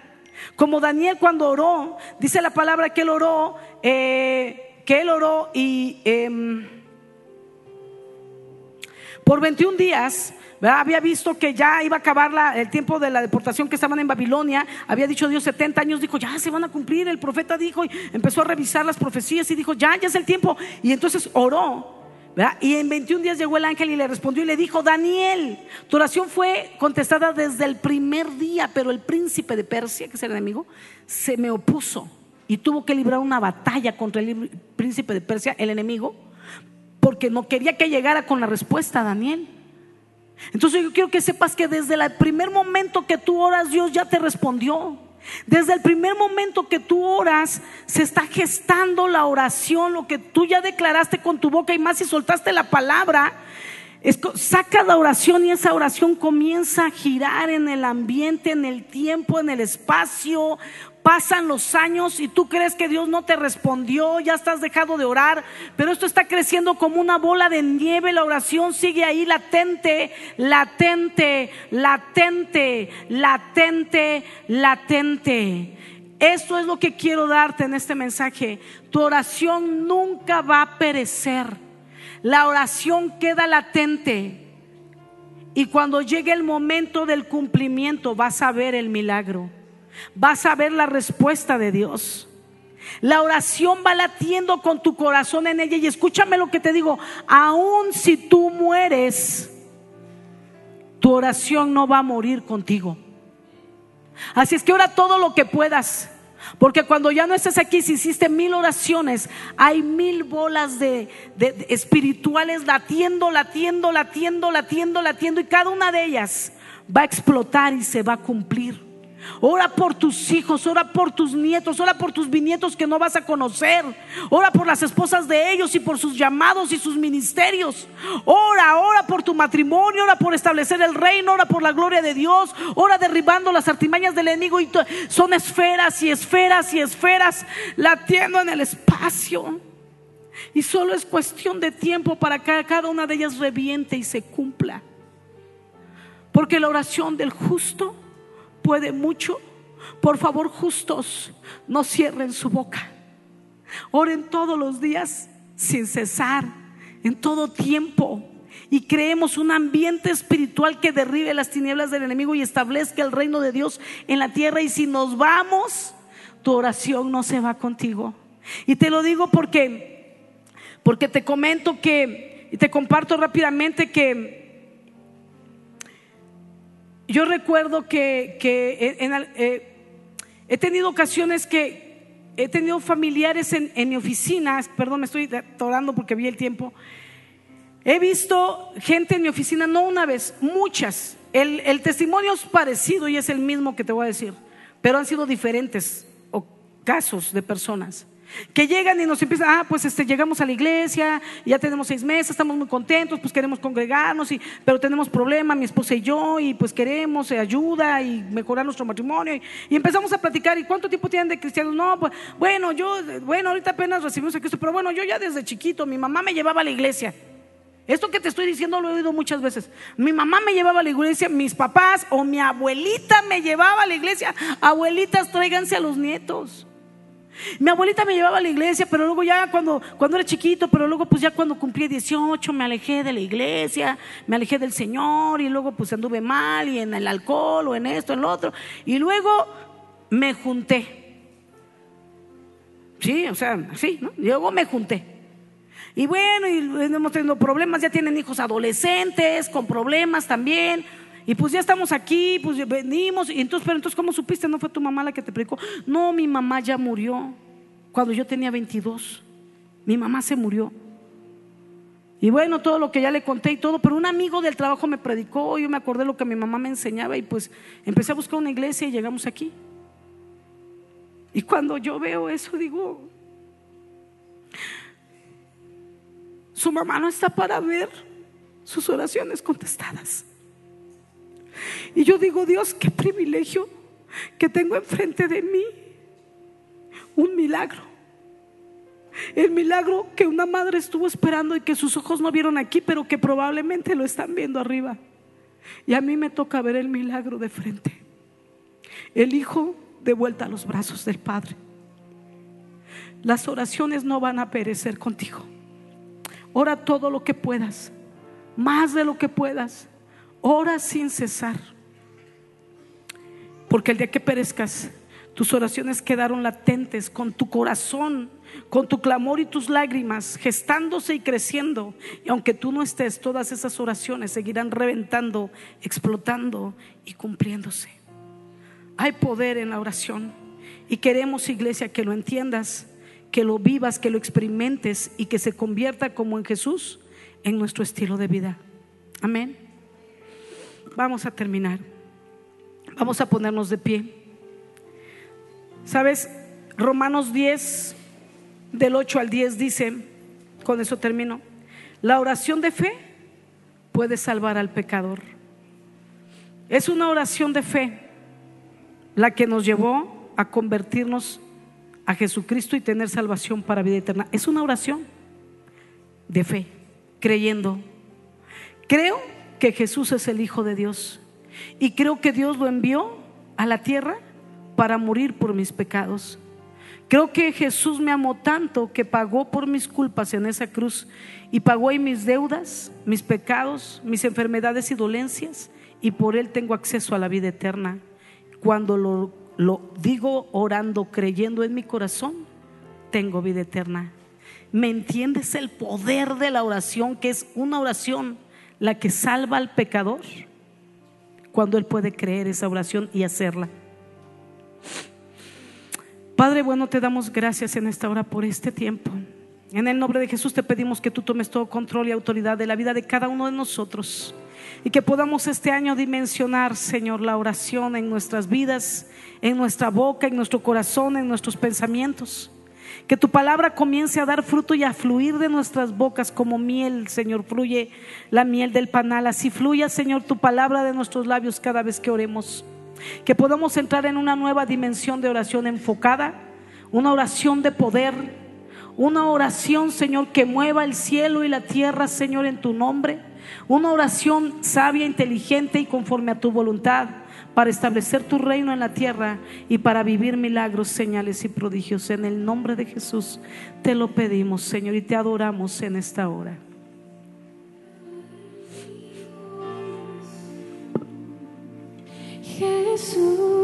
Como Daniel cuando oró, dice la palabra que él oró, eh, que él oró y em, por 21 días había visto que ya iba a acabar el tiempo de la deportación que estaban en Babilonia. Había dicho Dios 70 años, dijo, ya se van a cumplir. El profeta dijo y empezó a revisar las profecías y dijo, ya, ya es el tiempo. Y entonces oró y en 21 días llegó el ángel y le respondió y le dijo, Daniel, tu oración fue contestada desde el primer día, pero el príncipe de Persia, que es el enemigo, se me opuso y tuvo que librar una batalla contra el príncipe de Persia, el enemigo, porque no quería que llegara con la respuesta Daniel. Entonces yo quiero que sepas que desde el primer momento que tú oras, Dios ya te respondió. Desde el primer momento que tú oras, se está gestando la oración, lo que tú ya declaraste con tu boca y más si soltaste la palabra. saca la oración y esa oración comienza a girar en el ambiente, en el tiempo, en el espacio. Pasan los años y tú crees que Dios no te respondió, ya estás dejado de orar, pero esto está creciendo como una bola de nieve, la oración sigue ahí latente, latente, latente, latente, latente. Esto es lo que quiero darte en este mensaje. Tu oración nunca va a perecer. La oración queda latente. Y cuando llegue el momento del cumplimiento vas a ver el milagro vas a ver la respuesta de Dios. La oración va latiendo con tu corazón en ella y escúchame lo que te digo, aun si tú mueres, tu oración no va a morir contigo. Así es que ora todo lo que puedas. Porque cuando ya no estés aquí, si hiciste mil oraciones, hay mil bolas de, de, espirituales latiendo, latiendo, latiendo, latiendo, latiendo, y cada una de ellas va a explotar y se va a cumplir. Ora por tus hijos, ora por tus nietos, ora por tus bisnietos que no vas a conocer. Ora por las esposas de ellos y por sus llamados y sus ministerios. Ora, ora por tu matrimonio, ora por establecer el reino, ora por la gloria de Dios. Ora derribando las artimañas del enemigo y son esferas y esferas y esferas latiendo en el espacio. Y solo es cuestión de tiempo para que cada una de ellas reviente y se cumpla. Porque la oración del justo puede mucho, por favor justos, no cierren su boca. Oren todos los días sin cesar, en todo tiempo. Y creemos un ambiente espiritual que derribe las tinieblas del enemigo y establezca el reino de Dios en la tierra. Y si nos vamos, tu oración no se va contigo. Y te lo digo porque, porque te comento que, y te comparto rápidamente que yo recuerdo que, eh, he tenido ocasiones que he tenido familiares en, mi oficina, perdón, me estoy atorando porque vi el tiempo. He visto gente en mi oficina, no una vez, muchas. El, el testimonio es parecido y es el mismo que te voy a decir, pero han sido diferentes casos de personas que llegan y nos empiezan, ah, pues este, llegamos a la iglesia, ya tenemos seis meses, estamos muy contentos, pues queremos congregarnos, y, pero tenemos problemas, mi esposa y yo, y pues queremos eh, ayuda y mejorar nuestro matrimonio. Y, empezamos a platicar, ¿y cuánto tiempo tienen de cristianos? No, pues bueno, yo, bueno, ahorita apenas recibimos a Cristo, pero bueno, yo ya desde chiquito, mi mamá me llevaba a la iglesia. Esto que te estoy diciendo lo he oído muchas veces. Mi mamá me llevaba a la iglesia, mis papás o mi abuelita me llevaba a la iglesia. Abuelitas, tráiganse a los nietos. Mi abuelita me llevaba a la iglesia, pero luego ya cuando, cuando era chiquito, pero luego pues ya cuando cumplí 18 me alejé de la iglesia, me alejé del Señor y luego pues anduve mal y en el alcohol o en esto, en lo otro. Y luego me junté. Sí, o sea, sí, ¿no? Luego me junté. Y bueno, y hemos tenido problemas, ya tienen hijos adolescentes con problemas también. Y pues ya estamos aquí, pues venimos. Y entonces, pero entonces, ¿cómo supiste? ¿No fue tu mamá la que te predicó? No, mi mamá ya murió cuando yo tenía 22. Mi mamá se murió. Y bueno, todo lo que ya le conté y todo, pero un amigo del trabajo me predicó, yo me acordé lo que mi mamá me enseñaba y pues empecé a buscar una iglesia y llegamos aquí. Y cuando yo veo eso, digo, su mamá no está para ver sus oraciones contestadas. Y yo digo, Dios, qué privilegio que tengo enfrente de mí. Un milagro. El milagro que una madre estuvo esperando y que sus ojos no vieron aquí, pero que probablemente lo están viendo arriba. Y a mí me toca ver el milagro de frente. El hijo de vuelta a los brazos del Padre. Las oraciones no van a perecer contigo. Ora todo lo que puedas, más de lo que puedas. Ora sin cesar. Porque el día que perezcas, tus oraciones quedaron latentes con tu corazón, con tu clamor y tus lágrimas, gestándose y creciendo. Y aunque tú no estés, todas esas oraciones seguirán reventando, explotando y cumpliéndose. Hay poder en la oración. Y queremos, iglesia, que lo entiendas, que lo vivas, que lo experimentes y que se convierta como en Jesús en nuestro estilo de vida. Amén. Vamos a terminar. Vamos a ponernos de pie. ¿Sabes? Romanos 10, del 8 al 10 dice, con eso termino, la oración de fe puede salvar al pecador. Es una oración de fe la que nos llevó a convertirnos a Jesucristo y tener salvación para vida eterna. Es una oración de fe, creyendo. Creo que Jesús es el Hijo de Dios y creo que Dios lo envió a la tierra para morir por mis pecados. Creo que Jesús me amó tanto que pagó por mis culpas en esa cruz y pagó ahí mis deudas, mis pecados, mis enfermedades y dolencias y por Él tengo acceso a la vida eterna. Cuando lo, lo digo orando, creyendo en mi corazón, tengo vida eterna. ¿Me entiendes el poder de la oración que es una oración la que salva al pecador? Cuando Él puede creer esa oración y hacerla. Padre bueno, te damos gracias en esta hora por este tiempo. En el nombre de Jesús te pedimos que tú tomes todo control y autoridad de la vida de cada uno de nosotros y que podamos este año dimensionar, Señor, la oración en nuestras vidas, en nuestra boca, en nuestro corazón, en nuestros pensamientos. Que tu palabra comience a dar fruto y a fluir de nuestras bocas como miel, Señor, fluye la miel del panal. Así fluya, Señor, tu palabra de nuestros labios cada vez que oremos que podamos entrar en una nueva dimensión de oración enfocada, una oración de poder, una oración, Señor, que mueva el cielo y la tierra, Señor, en tu nombre, una oración sabia, inteligente y conforme a tu voluntad para establecer tu reino en la tierra y para vivir milagros, señales y prodigios. En el nombre de Jesús te lo pedimos, Señor, y te adoramos en esta hora. Jesús,